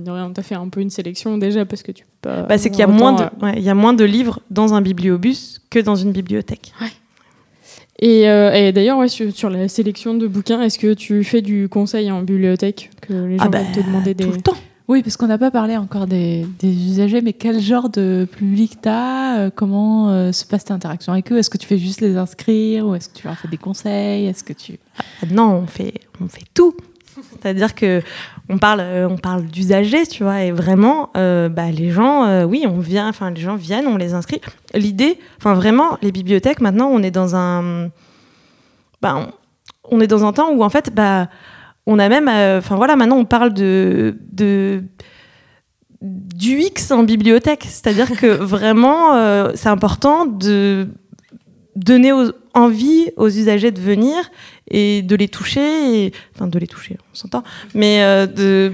rien, t'as fait un peu une sélection déjà parce que tu peux pas. Bah, c'est qu'il y, a moins de- ouais, il y a moins de livres dans un bibliobus que dans une bibliothèque. Et, et d'ailleurs, sur, sur la sélection de bouquins, est-ce que tu fais du conseil en bibliothèque? Que les gens Ah bah, te demander des. Tout le temps. Oui, parce qu'on n'a pas parlé encore des, usagers, mais quel genre de public tu as Comment euh, se passe ta interaction avec eux? Est-ce que tu fais juste les inscrire ou est-ce que tu leur fais des conseils? Est-ce que tu... Ah Non, on fait, on fait tout. C'est-à-dire que on parle, euh, on parle d'usagers, tu vois, et vraiment, euh, bah, les gens, euh, oui, on vient, enfin, les gens viennent, on les inscrit. L'idée, enfin, vraiment, les bibliothèques, maintenant, on est dans un, bah, on est dans un temps où, en fait, bah, on a même, euh, enfin, voilà, maintenant, on parle de, de du X en bibliothèque, c'est-à-dire que <laughs> vraiment, euh, c'est important de donner aux- envie aux usagers de venir et de les toucher, enfin de les toucher, on s'entend, mais euh, de,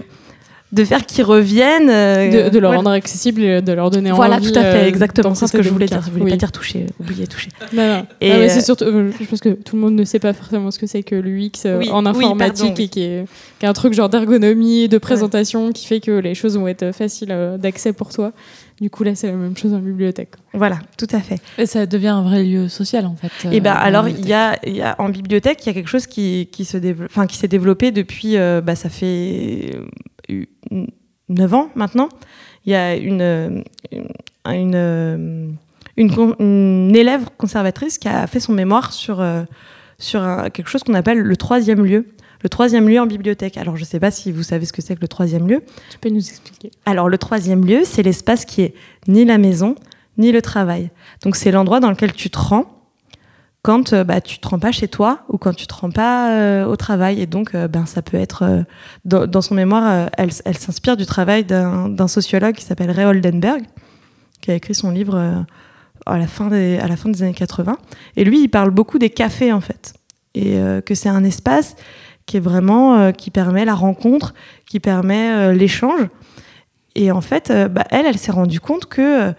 de faire qu'ils reviennent. euh, De, de leur voilà. rendre accessible et de leur donner Voilà, envie. tout à fait, euh, exactement, c'est ce que je voulais dire. Je voulais Oui. pas dire toucher, oublier toucher. Non, non. Et, Ah, mais euh, c'est surtout, euh, je pense que tout le monde ne sait pas forcément ce que c'est que l'UX euh, Oui, en oui, informatique pardon, et qui est, qui est un truc genre d'ergonomie, de présentation qui fait que les choses vont être faciles euh, d'accès pour toi. Du coup, là, c'est la même chose en bibliothèque. Voilà, tout à fait. Et ça devient un vrai lieu social en fait. Et ben euh, alors il y a, il y a en bibliothèque il y a quelque chose qui, qui se développe, enfin qui s'est développé depuis euh, bah, ça fait euh, 9 ans maintenant. Il y a une une, élève conservatrice qui a fait son mémoire sur euh, sur un- quelque chose qu'on appelle le troisième lieu. Le troisième lieu en bibliothèque. Alors, je ne sais pas si vous savez ce que c'est que le troisième lieu. Tu peux nous expliquer Alors, le troisième lieu, c'est l'espace qui est ni la maison, ni le travail. Donc, c'est l'endroit dans lequel tu te rends quand euh, bah, tu te rends pas chez toi ou quand tu te rends pas euh, au travail. Et donc, euh, ben, ça peut être... dans, son mémoire, elle, elle s'inspire du travail d'un sociologue qui s'appelle Ray Oldenburg, qui a écrit son livre à, la fin des, à la fin des années 80. Et lui, il parle beaucoup des cafés, en fait. Et que c'est un espace qui est vraiment... qui permet la rencontre, qui permet l'échange. Et en fait, bah, elle, elle s'est rendue compte que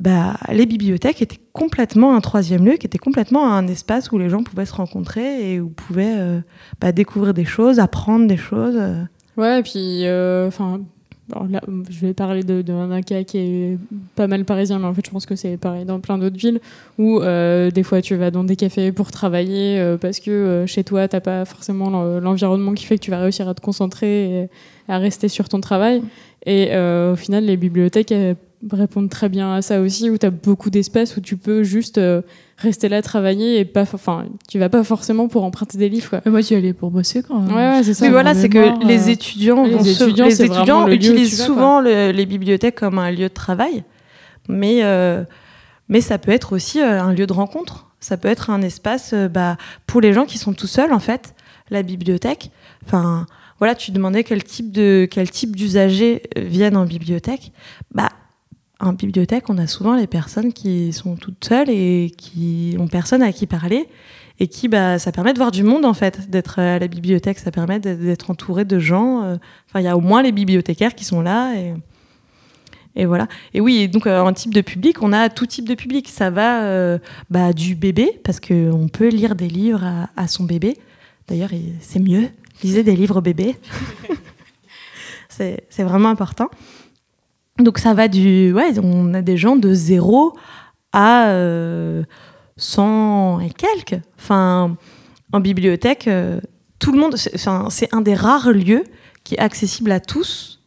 bah, les bibliothèques étaient complètement un troisième lieu, qui était complètement un espace où les gens pouvaient se rencontrer et où pouvaient euh, bah, découvrir des choses, apprendre des choses. euh. Ouais, et puis, euh, enfin, là, je vais parler de- d'un cas qui est pas mal parisien, mais en fait, je pense que c'est pareil dans plein d'autres villes où euh, des fois tu vas dans des cafés pour travailler euh, parce que euh, chez toi, t'as pas forcément l'en- l'environnement qui fait que tu vas réussir à te concentrer et à rester sur ton travail. Et euh, au final, les bibliothèques répondent très bien à ça aussi, où tu as beaucoup d'espace où tu peux juste euh, rester là, travailler et pas, enfin, tu vas pas forcément pour emprunter des livres. Quoi. Mais moi, j'y allais pour bosser quand même. Ouais, ouais, c'est ça. Oui, voilà, c'est que les euh, étudiants, les vont se- étudiants, les le utilisent vas, souvent le- les bibliothèques comme un lieu de travail, mais, euh, mais ça peut être aussi euh, un lieu de rencontre. Ça peut être un espace euh, bah, pour les gens qui sont tout seuls, en fait, la bibliothèque. Enfin, voilà, tu demandais quel type de quel type d'usagers viennent en bibliothèque. Bah, en bibliothèque, on a souvent les personnes qui sont toutes seules et qui ont personne à qui parler et qui, bah, ça permet de voir du monde en fait, d'être à la bibliothèque, ça permet d'être- entouré de gens. euh, Enfin, il y a au moins les bibliothécaires qui sont là et, voilà. Et oui, donc euh, en type de public, on a tout type de public. Ça va euh, bah, du bébé parce que on peut lire des livres à, à son bébé. D'ailleurs, il- c'est mieux. Lisez des livres bébés. <laughs> c'est c'est vraiment important. Donc ça va du, ouais, on a des gens de 0 à euh, 100 et quelques. Enfin, en bibliothèque, euh, tout le monde, c'est enfin, un des rares lieux qui est accessible à tous,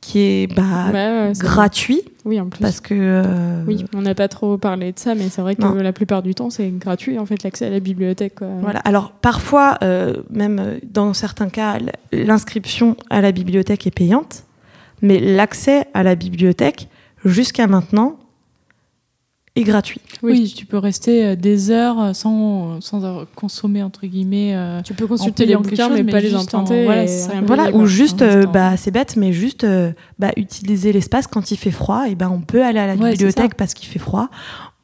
qui est bah, Ouais, ouais, c'est- gratuit Oui, en plus. Parce que. euh, Oui, on n'a pas trop parlé de ça, mais c'est vrai que Non. la plupart du temps, c'est gratuit, en fait, l'accès à la bibliothèque. quoi. Voilà. Alors parfois, euh, même euh, dans certains cas, l'inscription à la bibliothèque est payante, mais l'accès à la bibliothèque, jusqu'à maintenant, est gratuit. Oui. tu peux rester euh, des heures euh, sans, sans avoir consommé, entre guillemets. euh, Tu peux consulter les bouquins, chose, mais, mais pas les juste en- emprunter. voilà, ça. Voilà, ou juste, euh, bah, c'est bête, mais juste euh, bah, utiliser l'espace quand il fait froid, et ben on peut aller à la Ouais, bibliothèque parce qu'il fait froid.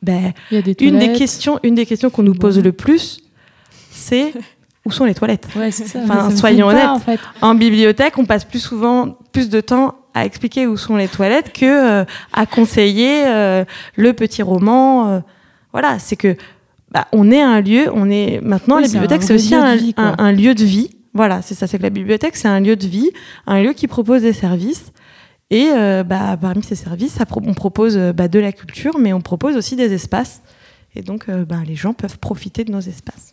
Ben, des une des questions, une des questions qu'on nous pose Bon. le plus, c'est <laughs> où sont les toilettes? Ouais, c'est ça. Enfin, soyons pas, honnêtes. en fait. En bibliothèque, on passe plus souvent plus de temps à expliquer où sont les toilettes que euh, à conseiller euh, le petit roman. euh. voilà, c'est que bah, on est un lieu, on est maintenant Oui, la c'est un bibliothèque, c'est aussi un, vie, quoi. un- un lieu de vie. Voilà, c'est ça, c'est que la bibliothèque c'est un lieu de vie, un lieu qui propose des services. Et euh, bah, parmi ces services, ça on propose bah, de la culture, mais on propose aussi des espaces. Et donc, les gens peuvent profiter de nos espaces.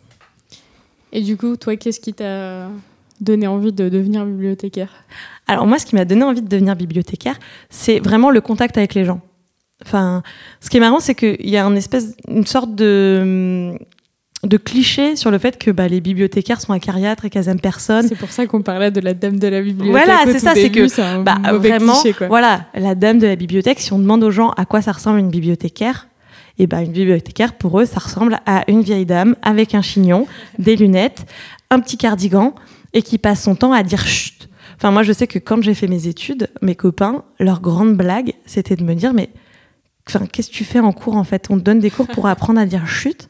Et du coup, toi, qu'est-ce qui t'a donné envie de devenir bibliothécaire Alors moi, ce qui m'a donné envie de devenir bibliothécaire, c'est vraiment le contact avec les gens. Enfin, ce qui est marrant, c'est qu'il y a une espèce, une sorte de de cliché sur le fait que bah, les bibliothécaires sont acariâtres et qu'elles aiment personne. C'est pour ça qu'on parlait de la dame de la bibliothèque. Voilà, c'est ça, c'est que, un Bah, vraiment, cliché, quoi. voilà, la dame de la bibliothèque, si on demande aux gens à quoi ça ressemble une bibliothécaire, et ben une bibliothécaire, pour eux, ça ressemble à une vieille dame avec un chignon, des lunettes, un petit cardigan, et qui passe son temps à dire chut. Enfin, moi, je sais que quand j'ai fait mes études, mes copains, leur grande blague, c'était de me dire, mais enfin, qu'est-ce que tu fais en cours, en fait? On te donne des cours pour apprendre à dire chut?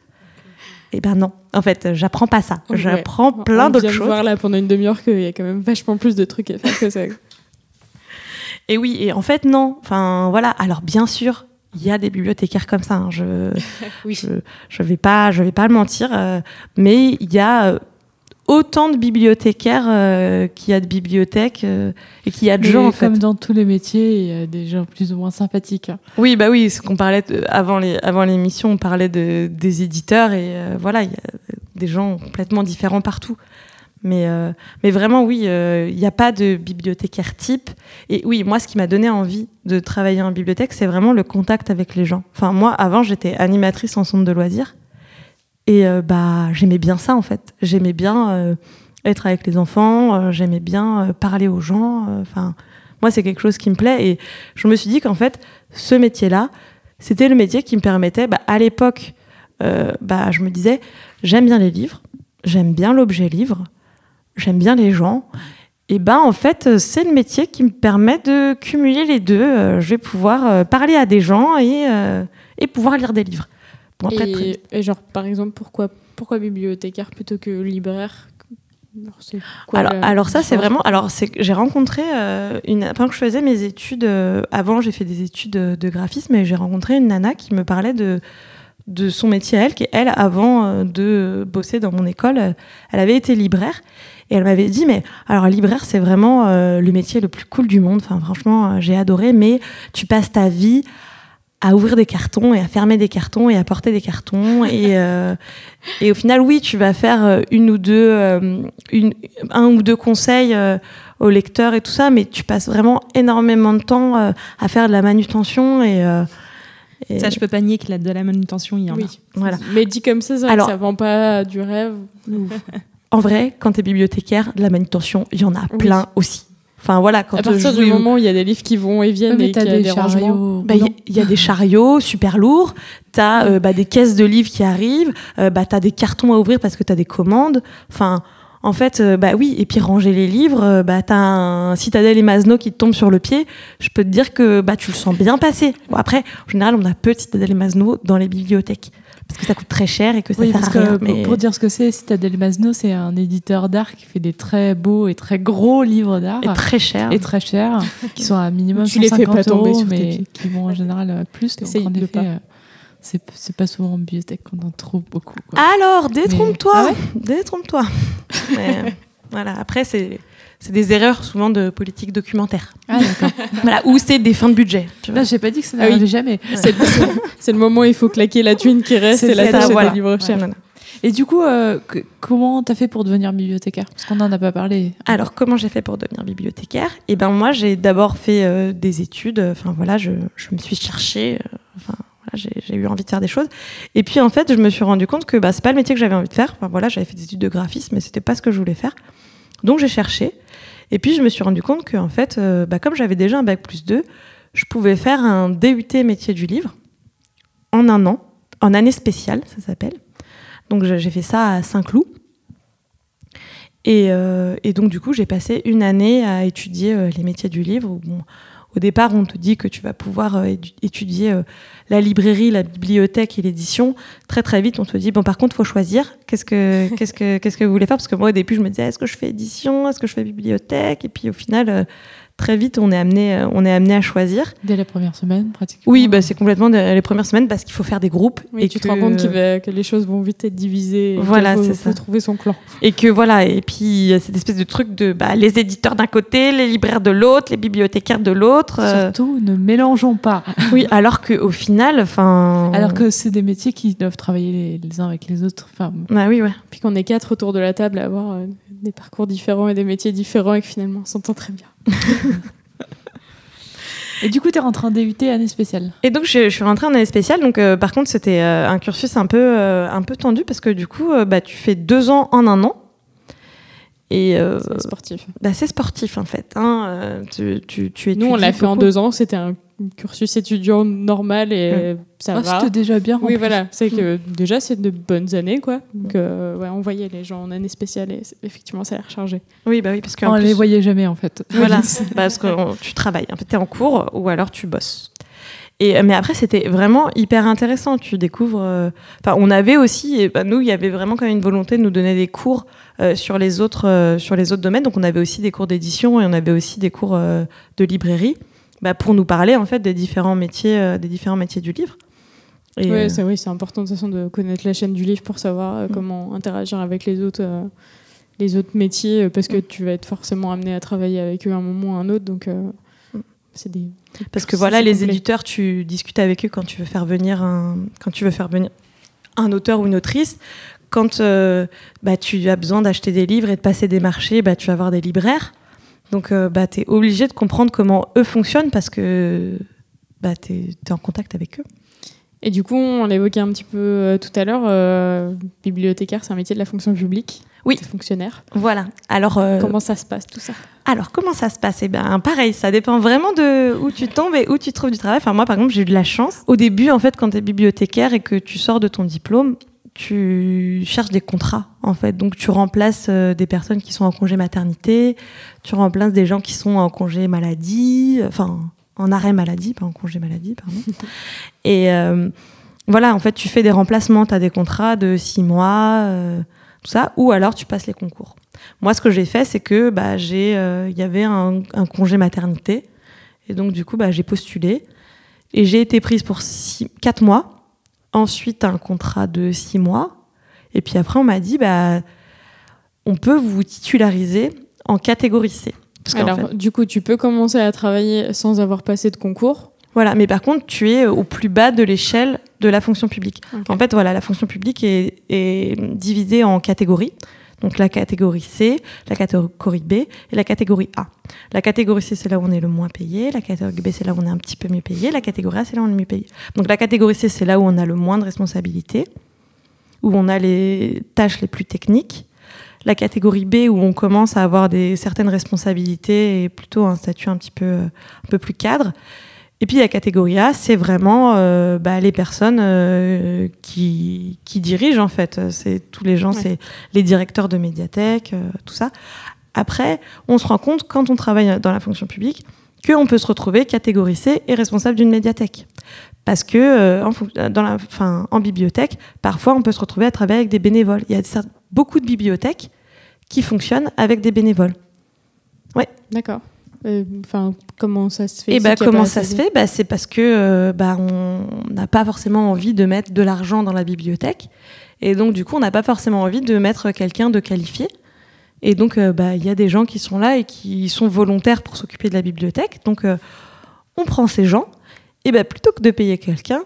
Eh ben non, en fait, j'apprends pas ça. Ouais. J'apprends plein On d'autres vient de choses. voir là pendant une demi-heure qu'il y a quand même vachement plus de trucs à faire que ça. <laughs> Et oui, et en fait, non. Enfin, voilà. Alors, bien sûr, il y a des bibliothécaires comme ça. hein. Je, <laughs> Oui. je, je vais pas, je vais pas le mentir. euh, mais il y a euh, autant de bibliothécaires euh, qu'il y a de bibliothèques euh, et qu'il y a de gens, en fait. comme dans tous les métiers, il y a des gens plus ou moins sympathiques. hein. Oui, bah oui, ce qu'on parlait de- avant les, avant l'émission, on parlait de, des éditeurs et euh, voilà, il y a des gens complètement différents partout. Mais, euh, mais vraiment, oui, euh, il n'y a pas de bibliothécaire type. Et oui, moi, ce qui m'a donné envie de travailler en bibliothèque, c'est vraiment le contact avec les gens. Enfin, moi, avant, j'étais animatrice en centre de loisirs. Et euh, bah, j'aimais bien ça, en fait. J'aimais bien euh, être avec les enfants, euh, j'aimais bien parler aux gens. Enfin, moi, c'est quelque chose qui me plaît. Et je me suis dit qu'en fait, ce métier-là, c'était le métier qui me permettait, bah, à l'époque, bah, je me disais, j'aime bien les livres, j'aime bien l'objet livre, j'aime bien les gens. Et ben en fait, c'est le métier qui me permet de cumuler les deux. Je vais pouvoir parler à des gens et, et pouvoir lire des livres. Bon, après, très- Et, genre, par exemple, pourquoi, pourquoi bibliothécaire plutôt que libraire? Alors, c'est quoi alors, la alors ça, c'est vraiment. Alors, c'est j'ai rencontré euh, une. Pendant que je faisais mes études, euh, avant, j'ai fait des études euh, de graphisme, et j'ai rencontré une nana qui me parlait de de son métier à elle, qui elle, avant euh, de bosser dans mon école, elle avait été libraire. Et elle m'avait dit, mais alors libraire, c'est vraiment euh, le métier le plus cool du monde. Enfin, franchement, j'ai adoré, mais tu passes ta vie à ouvrir des cartons et à fermer des cartons et à porter des cartons. et, <laughs> euh, et au final, oui, tu vas faire euh, une ou deux, euh, une, un ou deux conseils euh, aux lecteurs et tout ça, mais tu passes vraiment énormément de temps à faire de la manutention et, et- Ça, je peux pas nier que la, de la manutention, il y en a. Voilà. Mais dit comme ça, ça, Alors- ça vend pas du rêve. En vrai, quand tu es bibliothécaire, de la manutention, il y en a Oui. plein aussi. Enfin voilà, quand à partir du moment où il y a des livres qui vont et viennent mais et t'as qu'il y a des, chariots. Bah, Il y, il y a des chariots super lourds, tu as des caisses de livres qui arrivent, euh, bah, tu as des cartons à ouvrir parce que tu as des commandes. Enfin, en fait, euh, bah oui, et puis ranger les livres, euh, bah, tu as un citadelle et Masno qui te tombe sur le pied, je peux te dire que bah, tu le sens bien passer. Bon, après, en général, on a peu de citadelle et Masno dans les bibliothèques parce que ça coûte très cher et que ça Oui, sert parce à rien. que mais- pour, dire ce que c'est, Citadel Masno, c'est un éditeur d'art qui fait des très beaux et très gros livres d'art. et très cher. et très chers, <laughs> qui sont à minimum Tu les fais 150 pas tomber euros, sur tes mais pieds. qui vont en général euh, plus. Donc en de effet, pas. C'est c'est pas souvent en bibliothèque qu'on en trouve beaucoup. quoi. Alors, détrompe-toi, Ah ouais détrompe-toi. <laughs> Mais, voilà, après, c'est c'est des erreurs souvent de politique documentaire. Ah. <laughs> Voilà, ou c'est des fins de budget. Là, j'ai pas dit que ça Ah oui. n'arrivait jamais. C'est le, moment où il faut claquer la thune qui reste C'est et la ça, voilà. livre cher. Et du coup, euh, que- comment t'as fait pour devenir bibliothécaire? Parce qu'on n'en a pas parlé. Alors, comment j'ai fait pour devenir bibliothécaire? Eh ben, moi, j'ai d'abord fait euh, des études. Enfin, voilà, je, je me suis cherchée. euh, Enfin, j'ai eu envie de faire des choses. Et puis, en fait, je me suis rendu compte que bah, c'est pas le métier que j'avais envie de faire. Voilà, j'avais fait des études de graphisme, mais c'était pas ce que je voulais faire. Donc, j'ai cherché. Et puis, je me suis rendu compte que, en fait, euh, bah, comme j'avais déjà un bac plus 2, je pouvais faire un DUT métier du livre en un an, en année spéciale, ça s'appelle. Donc, j'ai fait ça à Saint-Cloud. Et, euh, et donc, du coup, j'ai passé une année à étudier euh, les métiers du livre. Au départ, on te dit que tu vas pouvoir euh, étudier euh, la librairie, la bibliothèque et l'édition. Très, très vite, on te dit, bon, par contre, il faut choisir. Qu'est-ce que, <laughs> qu'est-ce, que, qu'est-ce que vous voulez faire? Parce que moi, au début, je me disais, est-ce que je fais édition? Est-ce que je fais bibliothèque? Et puis, au final, euh, très vite, on est amené, euh, on est amené à choisir. Dès la première semaine, pratiquement. Oui, bah, c'est complètement de- les premières semaines parce qu'il faut faire des groupes. Oui, et tu que, te rends compte va- que les choses vont vite être divisées. et Voilà, qu'il faut, c'est faut ça. trouver son clan. Et que voilà, et puis il y a cette espèce de truc de bah, les éditeurs d'un côté, les libraires de l'autre, les bibliothécaires de l'autre. euh, Surtout, ne mélangeons pas. <laughs> oui, alors qu'au final, enfin. Alors que c'est des métiers qui doivent travailler les, les uns avec les autres. Enfin, Bah oui, ouais. Puis qu'on est quatre autour de la table à avoir euh, des parcours différents et des métiers différents et que finalement on s'entend très bien. <laughs> Et du coup, tu es rentré en DUT année spéciale. Et donc je, je suis rentrée en année spéciale, donc euh, par contre c'était euh, un cursus un peu, euh, un peu tendu parce que du coup euh, bah, tu fais deux ans en un an. Et euh, C'est sportif. bah, c'est sportif en fait. Hein. Tu, tu, tu Nous, on l'a fait en deux ans. C'était un cursus étudiant normal et ça Ah, va. C'était déjà bien Oui, voilà. C'est que déjà, c'est de bonnes années, quoi. Donc, euh, ouais, on voyait les gens en année spéciale et effectivement, ça a l'air chargé. Oui, bah oui, parce que On les voyait jamais, en fait. Voilà, <laughs> <laughs> parce que on- tu travailles. En fait, tu es en cours ou alors tu bosses. Et, euh, mais après, c'était vraiment hyper intéressant. Tu découvres. euh, Enfin, on avait aussi, et bah, nous, il y avait vraiment quand même une volonté de nous donner des cours euh, sur, les autres, euh, sur les autres domaines. Donc, on avait aussi des cours d'édition et on avait aussi des cours euh, de librairie bah, pour nous parler en fait des différents métiers, euh, des différents métiers du livre. Et, Ouais, euh, c'est oui, c'est important de toute façon de connaître la chaîne du livre pour savoir euh, Mm. comment interagir avec les autres, euh, les autres métiers parce que tu vas être forcément amené à travailler avec eux à un moment ou à un autre. Donc, Mm. c'est des. Parce que voilà, les complet. éditeurs, tu discutes avec eux quand tu veux faire venir un, quand tu veux faire venir un auteur ou une autrice. Quand bah, tu as besoin d'acheter des livres et de passer des marchés, bah, tu vas voir des libraires. Donc, euh, bah, tu es obligé de comprendre comment eux fonctionnent parce que bah, tu es, en contact avec eux. Et du coup, on l'évoquait un petit peu euh, tout à l'heure, euh, bibliothécaire, c'est un métier de la fonction publique. Oui. Fonctionnaire. Voilà. Alors, Comment ça se passe tout ça? Alors, comment ça se passe? Eh bien, pareil, ça dépend vraiment de où tu tombes et où tu trouves du travail. Enfin, moi, par exemple, j'ai eu de la chance. Au début, en fait, quand tu es bibliothécaire et que tu sors de ton diplôme, tu cherches des contrats, en fait. Donc, tu remplaces euh, des personnes qui sont en congé maternité, tu remplaces des gens qui sont en congé maladie, enfin, en arrêt maladie, pas en congé maladie, pardon. <laughs> et euh, voilà, en fait, tu fais des remplacements, tu as des contrats de six mois, euh, tout ça, ou alors tu passes les concours. Moi, ce que j'ai fait, c'est que bah, j'ai, euh, il y avait un, un congé maternité, et donc du coup, bah, j'ai postulé, et j'ai été prise pour six, quatre mois. Ensuite, un contrat de six mois, et puis après, on m'a dit, bah, on peut vous titulariser en catégorie C. Parce Alors, fait- du coup, tu peux commencer à travailler sans avoir passé de concours. voilà, mais par contre, tu es au plus bas de l'échelle de la fonction publique. En fait, voilà, la fonction publique est, est divisée en catégories. Donc la catégorie C, la catégorie B et la catégorie A. La catégorie C, c'est là où on est le moins payé. La catégorie B, c'est là où on est un petit peu mieux payé. La catégorie A, c'est là où on est mieux payé. Donc la catégorie C, c'est là où on a le moins de responsabilités, où on a les tâches les plus techniques. La catégorie B, où on commence à avoir des, certaines responsabilités et plutôt un statut un petit un peu plus cadre. Et puis la catégorie A, c'est vraiment euh, bah, les personnes euh, qui, qui dirigent en fait. C'est tous les gens, Ouais. c'est les directeurs de médiathèque, euh, tout ça. Après, on se rend compte quand on travaille dans la fonction publique qu'on peut se retrouver catégorie C et responsable d'une médiathèque. Parce que en, dans la, en bibliothèque, parfois on peut se retrouver à travailler avec des bénévoles. Il y a beaucoup de bibliothèques qui fonctionnent avec des bénévoles. D'accord. Euh, Enfin, comment ça se fait Et bah, y a comment ça se fait? Bah, C'est parce que euh, bah, on n'a pas forcément envie de mettre de l'argent dans la bibliothèque. Et donc, du coup, on n'a pas forcément envie de mettre quelqu'un de qualifié. Et donc, euh, bah, il y a des gens qui sont là et qui sont volontaires pour s'occuper de la bibliothèque. Donc, euh, on prend ces gens. Et bah, plutôt que de payer quelqu'un,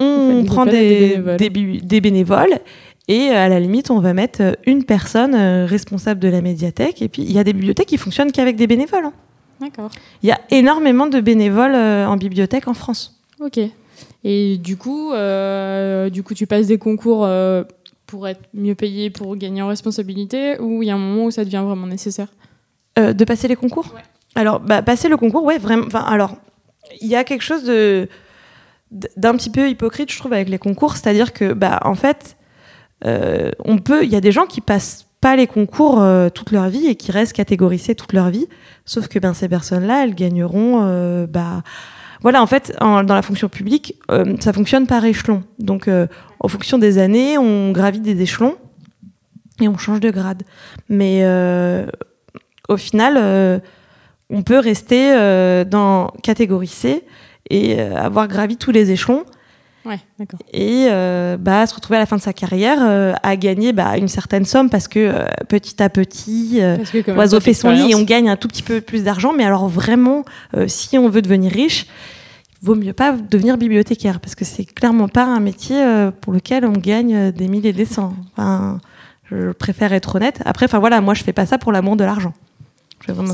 On prend appels à des des, bénévoles. des bi- des bénévoles. Et euh, à la limite, on va mettre euh, une personne euh, responsable de la médiathèque. Et puis, il y a des bibliothèques qui fonctionnent qu'avec des bénévoles. hein. D'accord. Il y a énormément de bénévoles en bibliothèque en France. Ok. Et du coup, euh, du coup, tu passes des concours euh, pour être mieux payé, pour gagner en responsabilité, ou il y a un moment où ça devient vraiment nécessaire? Euh, de passer les concours? Ouais. Alors, bah, passer le concours, ouais, vraiment. Alors, il y a quelque chose de d'un petit peu hypocrite, je trouve, avec les concours, c'est-à-dire que, bah, en fait, on peut, il y a des gens qui passent pas les concours euh, toute leur vie et qui restent catégorisés toute leur vie, sauf que ben ces personnes-là, elles gagneront, euh, bah, voilà, en fait, dans la fonction publique, euh, ça fonctionne par échelon. Donc, euh, en fonction des années, on gravit des échelons et on change de grade. Mais euh, au final, euh, on peut rester euh, dans catégorie C et euh, avoir gravi tous les échelons Ouais, et euh, bah, se retrouver à la fin de sa carrière euh, à gagner bah, une certaine somme parce que euh, petit à petit, Parce que quand même, Oiseau cette fait son lit et on gagne un tout petit peu plus d'argent. Mais alors vraiment, si on veut devenir riche, il vaut mieux pas devenir bibliothécaire parce que c'est clairement pas un métier pour lequel on gagne des milliers et des cents. Enfin, je préfère être honnête. Après, enfin voilà, moi je fais pas ça pour l'amour de l'argent.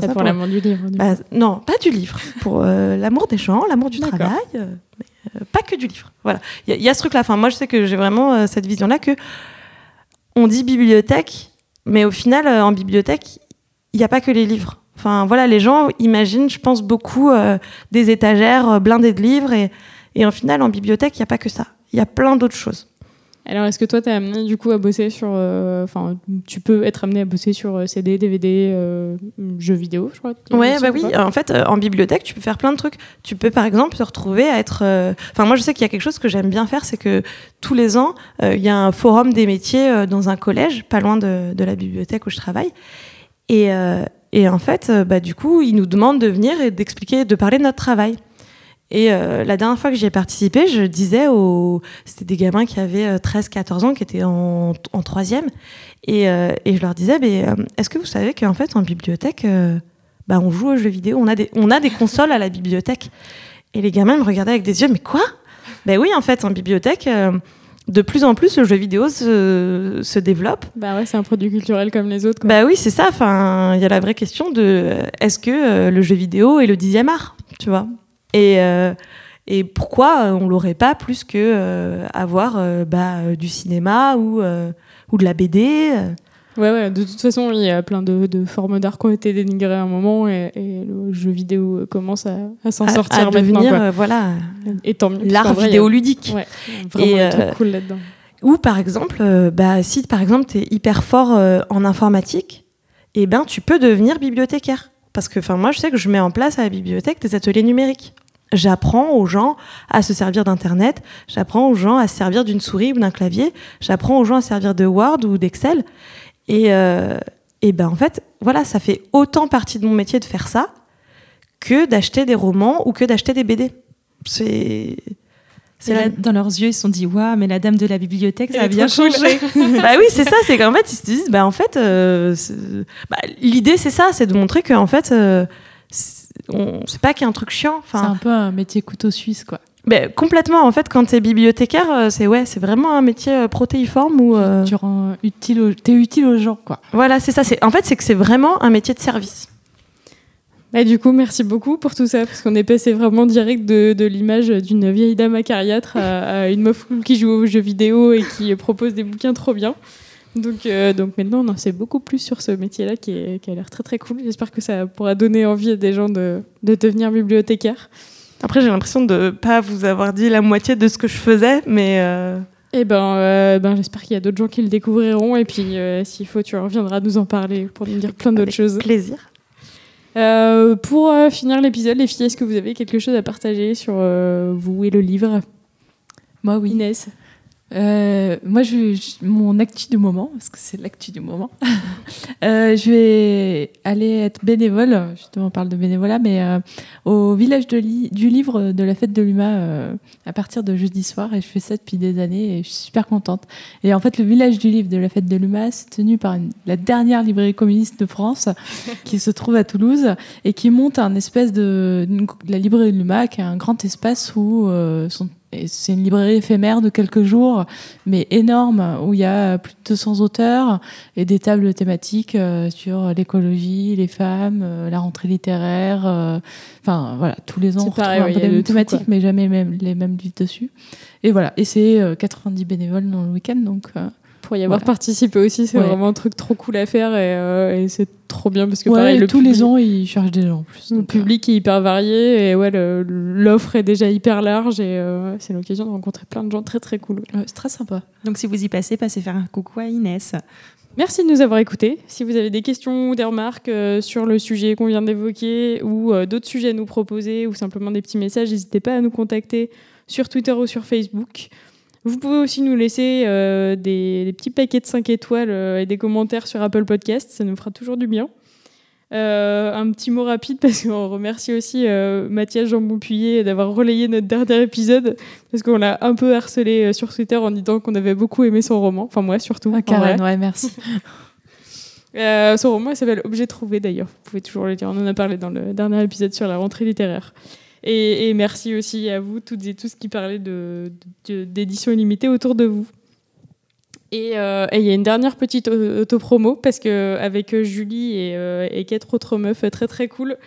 C'est pour l'amour du livre. du bah, non, pas du livre. Pour euh, l'amour des gens, l'amour du travail, euh, mais, euh, pas que du livre. Voilà. Il y, a- il y a ce truc-là. Enfin, moi, je sais que j'ai vraiment cette vision-là que on dit bibliothèque, mais au final, en bibliothèque, il n'y a pas que les livres. Enfin, voilà, les gens imaginent, je pense, beaucoup des étagères blindées de livres, et, et en final, en bibliothèque, il n'y a pas que ça. Il y a plein d'autres choses. Alors, est-ce que toi, t'es amené du coup à bosser sur. euh, Enfin, tu peux être amené à bosser sur euh, CD, DVD, euh, jeux vidéo, je crois. Ouais, bah ou oui. En fait, euh, en bibliothèque, tu peux faire plein de trucs. Tu peux, par exemple, te retrouver à être. Enfin, moi, je sais qu'il y a quelque chose que j'aime bien faire, c'est que tous les ans, il y a un forum des métiers dans un collège, pas loin de, de la bibliothèque où je travaille. Et, et en fait, bah, du coup, ils nous demandent de venir et d'expliquer, de parler de notre travail. Et euh, la dernière fois que j'y ai participé, je disais aux. C'était des gamins qui avaient 13-14 ans, qui étaient en, en troisième. Et, euh, et je leur disais, mais, euh, est-ce que vous savez qu'en fait, en bibliothèque, euh, bah, on joue aux jeux vidéo, on a, des, on a des consoles à la bibliothèque. Et les gamins me regardaient avec des yeux, mais quoi? Ben oui, en fait, en bibliothèque, euh, de plus en plus, le jeu vidéo se, se développe. Bah ouais, c'est un produit culturel comme les autres. Quoi. Bah oui, c'est ça. Enfin, il y a la vraie question de euh, est-ce que euh, le jeu vidéo est le dixième art, tu vois? Et euh, et pourquoi on l'aurait pas plus que euh, avoir euh, bah, du cinéma ou ou de la BD. Ouais, ouais, de toute façon, il y a plein de, de formes d'art qui ont été dénigrées à un moment et, et le jeu vidéo commence à, à s'en sortir à maintenant. devenir quoi. voilà Et tant mieux. l'art vidéoludique. Ouais, vraiment Et, cool là-dedans. Ou par exemple, bah, si par exemple tu es hyper fort en informatique, eh ben, tu peux devenir bibliothécaire. Parce que moi, je sais que je mets en place à la bibliothèque des ateliers numériques. J'apprends aux gens à se servir d'Internet, j'apprends aux gens à se servir d'une souris ou d'un clavier, j'apprends aux gens à se servir de Word ou d'Excel. Et, euh, et ben en fait, voilà, ça fait autant partie de mon métier de faire ça que d'acheter des romans ou que d'acheter des BD. C'est... La- dans leurs yeux, ils se sont dit Waouh, mais la dame de la bibliothèque, ça Elle a bien changé. <laughs> bah oui, c'est ça, c'est qu'en fait, ils se disent, bah en fait, euh, bah, l'idée c'est ça, c'est de montrer qu'en fait, euh, on- c'est pas qu'il y a un truc chiant. C'est un peu un métier couteau suisse, quoi. bah, complètement, en fait, quand t'es bibliothécaire, euh, c'est ouais, c'est vraiment un métier euh, protéiforme où, euh, Tu rends utile, aux... t'es utile aux gens, quoi. voilà, c'est ça. C'est en fait, c'est que c'est vraiment un métier de service. Bah, du coup, merci beaucoup pour tout ça, parce qu'on est passé vraiment direct de, de l'image d'une vieille dame acariâtre à, à une meuf cool qui joue aux jeux vidéo et qui propose des bouquins trop bien. Donc, euh, donc maintenant, on en sait beaucoup plus sur ce métier-là qui, a l'air très très cool. J'espère que ça pourra donner envie à des gens de, de devenir bibliothécaire. Après, j'ai l'impression de pas vous avoir dit la moitié de ce que je faisais, mais euh, Et ben, euh, ben j'espère qu'il y a d'autres gens qui le découvriront. Et puis, euh, s'il faut, tu reviendras nous en parler pour nous dire plein d'autres choses. plaisir. Euh, pour euh, finir l'épisode, les filles, est-ce que vous avez quelque chose à partager sur euh, vous et le livre? Moi, oui. Inès Euh, moi, je, je- mon actu du moment, parce que c'est l'actu du moment, <laughs> euh, je vais aller être bénévole, justement on parle de bénévolat, mais euh, au village de Li- du livre de la fête de l'UMA euh, à partir de jeudi soir, et je fais ça depuis des années, et je suis super contente. Et en fait, le village du livre de la fête de l'UMA, c'est tenu par une- la dernière librairie communiste de France, <laughs> qui se trouve à Toulouse, et qui monte un espèce de... une- la librairie de l'UMA, qui est un grand espace où euh, sont c'est une librairie éphémère de quelques jours, mais énorme, où il y a plus de 200 auteurs et des tables thématiques euh, sur l'écologie, les femmes, euh, la rentrée littéraire. euh, Enfin, voilà, tous les ans, on retrouve pareil, un peu y a les mêmes thématiques, mais jamais même, les mêmes livres dessus. Et voilà, et c'est euh, 90 bénévoles dans le week-end, donc Pour y avoir participé aussi, c'est Ouais. vraiment un truc trop cool à faire et, euh, et c'est trop bien parce que ouais, pareil, le tous public- les ans, ils cherchent des gens en plus. Le donc, euh, public est hyper varié et ouais, l'offre est déjà hyper large et euh, c'est l'occasion de rencontrer plein de gens très très cool. c'est très sympa. Donc si vous y passez, passez faire un coucou à Inès. Merci de nous avoir écoutés. Si vous avez des questions ou des remarques euh, sur le sujet qu'on vient d'évoquer ou euh, d'autres sujets à nous proposer ou simplement des petits messages, n'hésitez pas à nous contacter sur Twitter ou sur Facebook. Vous pouvez aussi nous laisser euh, des, des petits paquets de 5 étoiles euh, et des commentaires sur Apple Podcast, ça nous fera toujours du bien. Euh, un petit mot rapide <laughs> parce qu'on remercie aussi Mathias Jambon-Puyer d'avoir relayé notre dernier épisode parce qu'on l'a un peu harcelé sur Twitter en disant qu'on avait beaucoup aimé son roman, enfin moi surtout. Ah, en Karen, ouais, merci. <laughs> Son roman s'appelle Objet trouvé d'ailleurs, vous pouvez toujours le dire, on en a parlé dans le dernier épisode sur la rentrée littéraire. Et, et merci aussi à vous toutes et tous qui parlaient de- de- d'édition illimitée autour de vous. Et euh, et il y a une dernière petite au- autopromo parce que avec euh, Julie et, euh, et quatre autres meufs très très cool,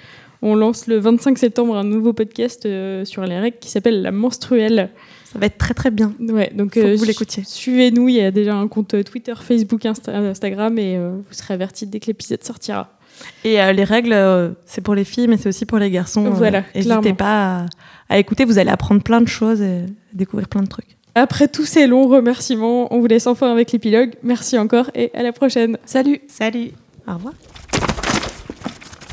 on lance le 25 septembre un nouveau podcast euh, sur les règles qui s'appelle La Menstruelle. Ça va être très très bien. Ouais, donc Faut que euh, vous l'écoutiez. Suivez-nous, il y a déjà un compte Twitter, Facebook, Insta- Instagram et euh, vous serez avertis dès que l'épisode sortira. Et euh, les règles, euh, c'est pour les filles, mais c'est aussi pour les garçons. Euh, Voilà, N'hésitez pas à, à écouter, vous allez apprendre plein de choses et découvrir plein de trucs. Après tous ces longs remerciements, on vous laisse enfin avec l'épilogue. Merci encore et à la prochaine. Salut Salut Au revoir.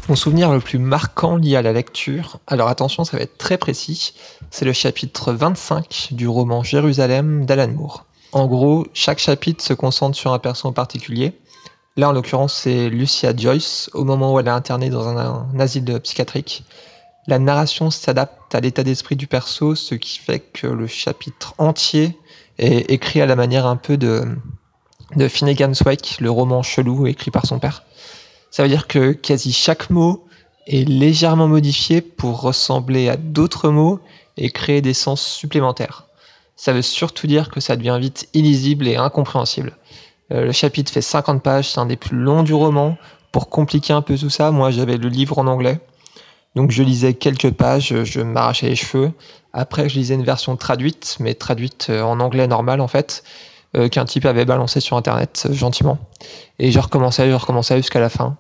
Mon souvenir le plus marquant lié à la lecture, alors attention, ça va être très précis, c'est le chapitre 25 du roman Jérusalem d'Alan Moore. En gros, chaque chapitre se concentre sur un perso en particulier. Là, en l'occurrence, c'est Lucia Joyce, au moment où elle est internée dans un, asile psychiatrique. La narration s'adapte à l'état d'esprit du perso, ce qui fait que le chapitre entier est écrit à la manière un peu de, de Finnegan's Wake, le roman chelou écrit par son père. Ça veut dire que quasi chaque mot est légèrement modifié pour ressembler à d'autres mots et créer des sens supplémentaires. Ça veut surtout dire que ça devient vite illisible et incompréhensible. Euh, le chapitre fait 50 pages, c'est un des plus longs du roman. Pour compliquer un peu tout ça, moi j'avais le livre en anglais. Donc je lisais quelques pages, je m'arrachais les cheveux. Après je lisais une version traduite, mais traduite euh, en anglais normal en fait, euh, qu'un type avait balancé sur internet gentiment. Et je recommençais, je recommençais jusqu'à la fin.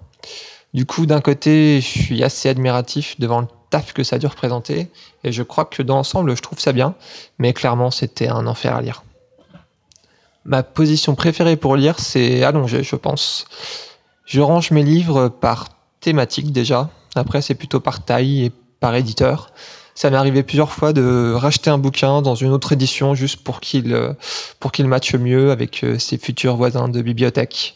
Du coup, d'un côté, je suis assez admiratif devant le taf que ça a dû représenter, et je crois que dans l'ensemble, je trouve ça bien, mais clairement, c'était un enfer à lire. Ma position préférée pour lire, c'est allongé, je pense. Je range mes livres par thématique déjà, après c'est plutôt par taille et par éditeur. Ça m'est arrivé plusieurs fois de racheter un bouquin dans une autre édition juste pour qu'il pour qu'il matche mieux avec euh, ses futurs voisins de bibliothèque.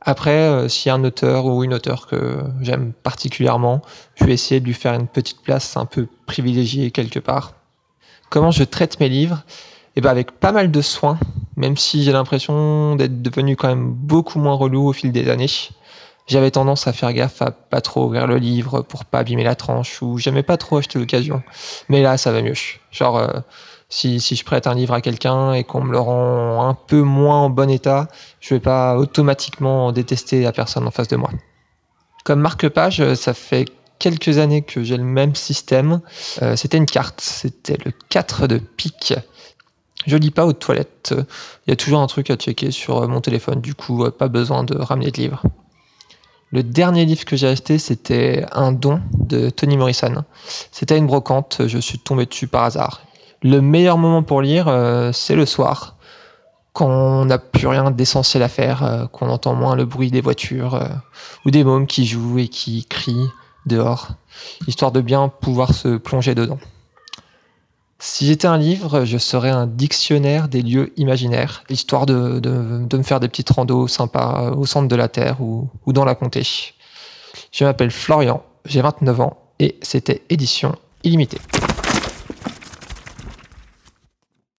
Après, euh, s'il y a un auteur ou une auteure que j'aime particulièrement, je vais essayer de lui faire une petite place un peu privilégiée quelque part. Comment je traite mes livres? Eh ben avec pas mal de soin, même si j'ai l'impression d'être devenu quand même beaucoup moins relou au fil des années. J'avais tendance à faire gaffe à pas trop ouvrir le livre pour pas abîmer la tranche ou j'aimais pas trop acheter l'occasion. Mais là, ça va mieux. Genre, euh, si, si je prête un livre à quelqu'un et qu'on me le rend un peu moins en bon état, je vais pas automatiquement détester la personne en face de moi. Comme marque-page, euh, ça fait quelques années que j'ai le même système. Euh, c'était une carte, c'était le 4 de pique. Je lis pas aux toilettes. Il y a toujours un truc à checker sur euh, mon téléphone, du coup, euh, pas besoin de ramener de livres. Le dernier livre que j'ai acheté, c'était Un don de Toni Morrison. C'était une brocante, je suis tombé dessus par hasard. Le meilleur moment pour lire, euh, c'est le soir, quand on n'a plus rien d'essentiel à faire, qu'on entend moins le bruit des voitures ou des mômes qui jouent et qui crient dehors, histoire de bien pouvoir se plonger dedans. Si j'étais un livre, je serais un dictionnaire des lieux imaginaires, histoire de, me faire des petites randos sympas au centre de la Terre ou, ou dans la comté. Je m'appelle Florian, j'ai 29 ans et c'était édition illimitée.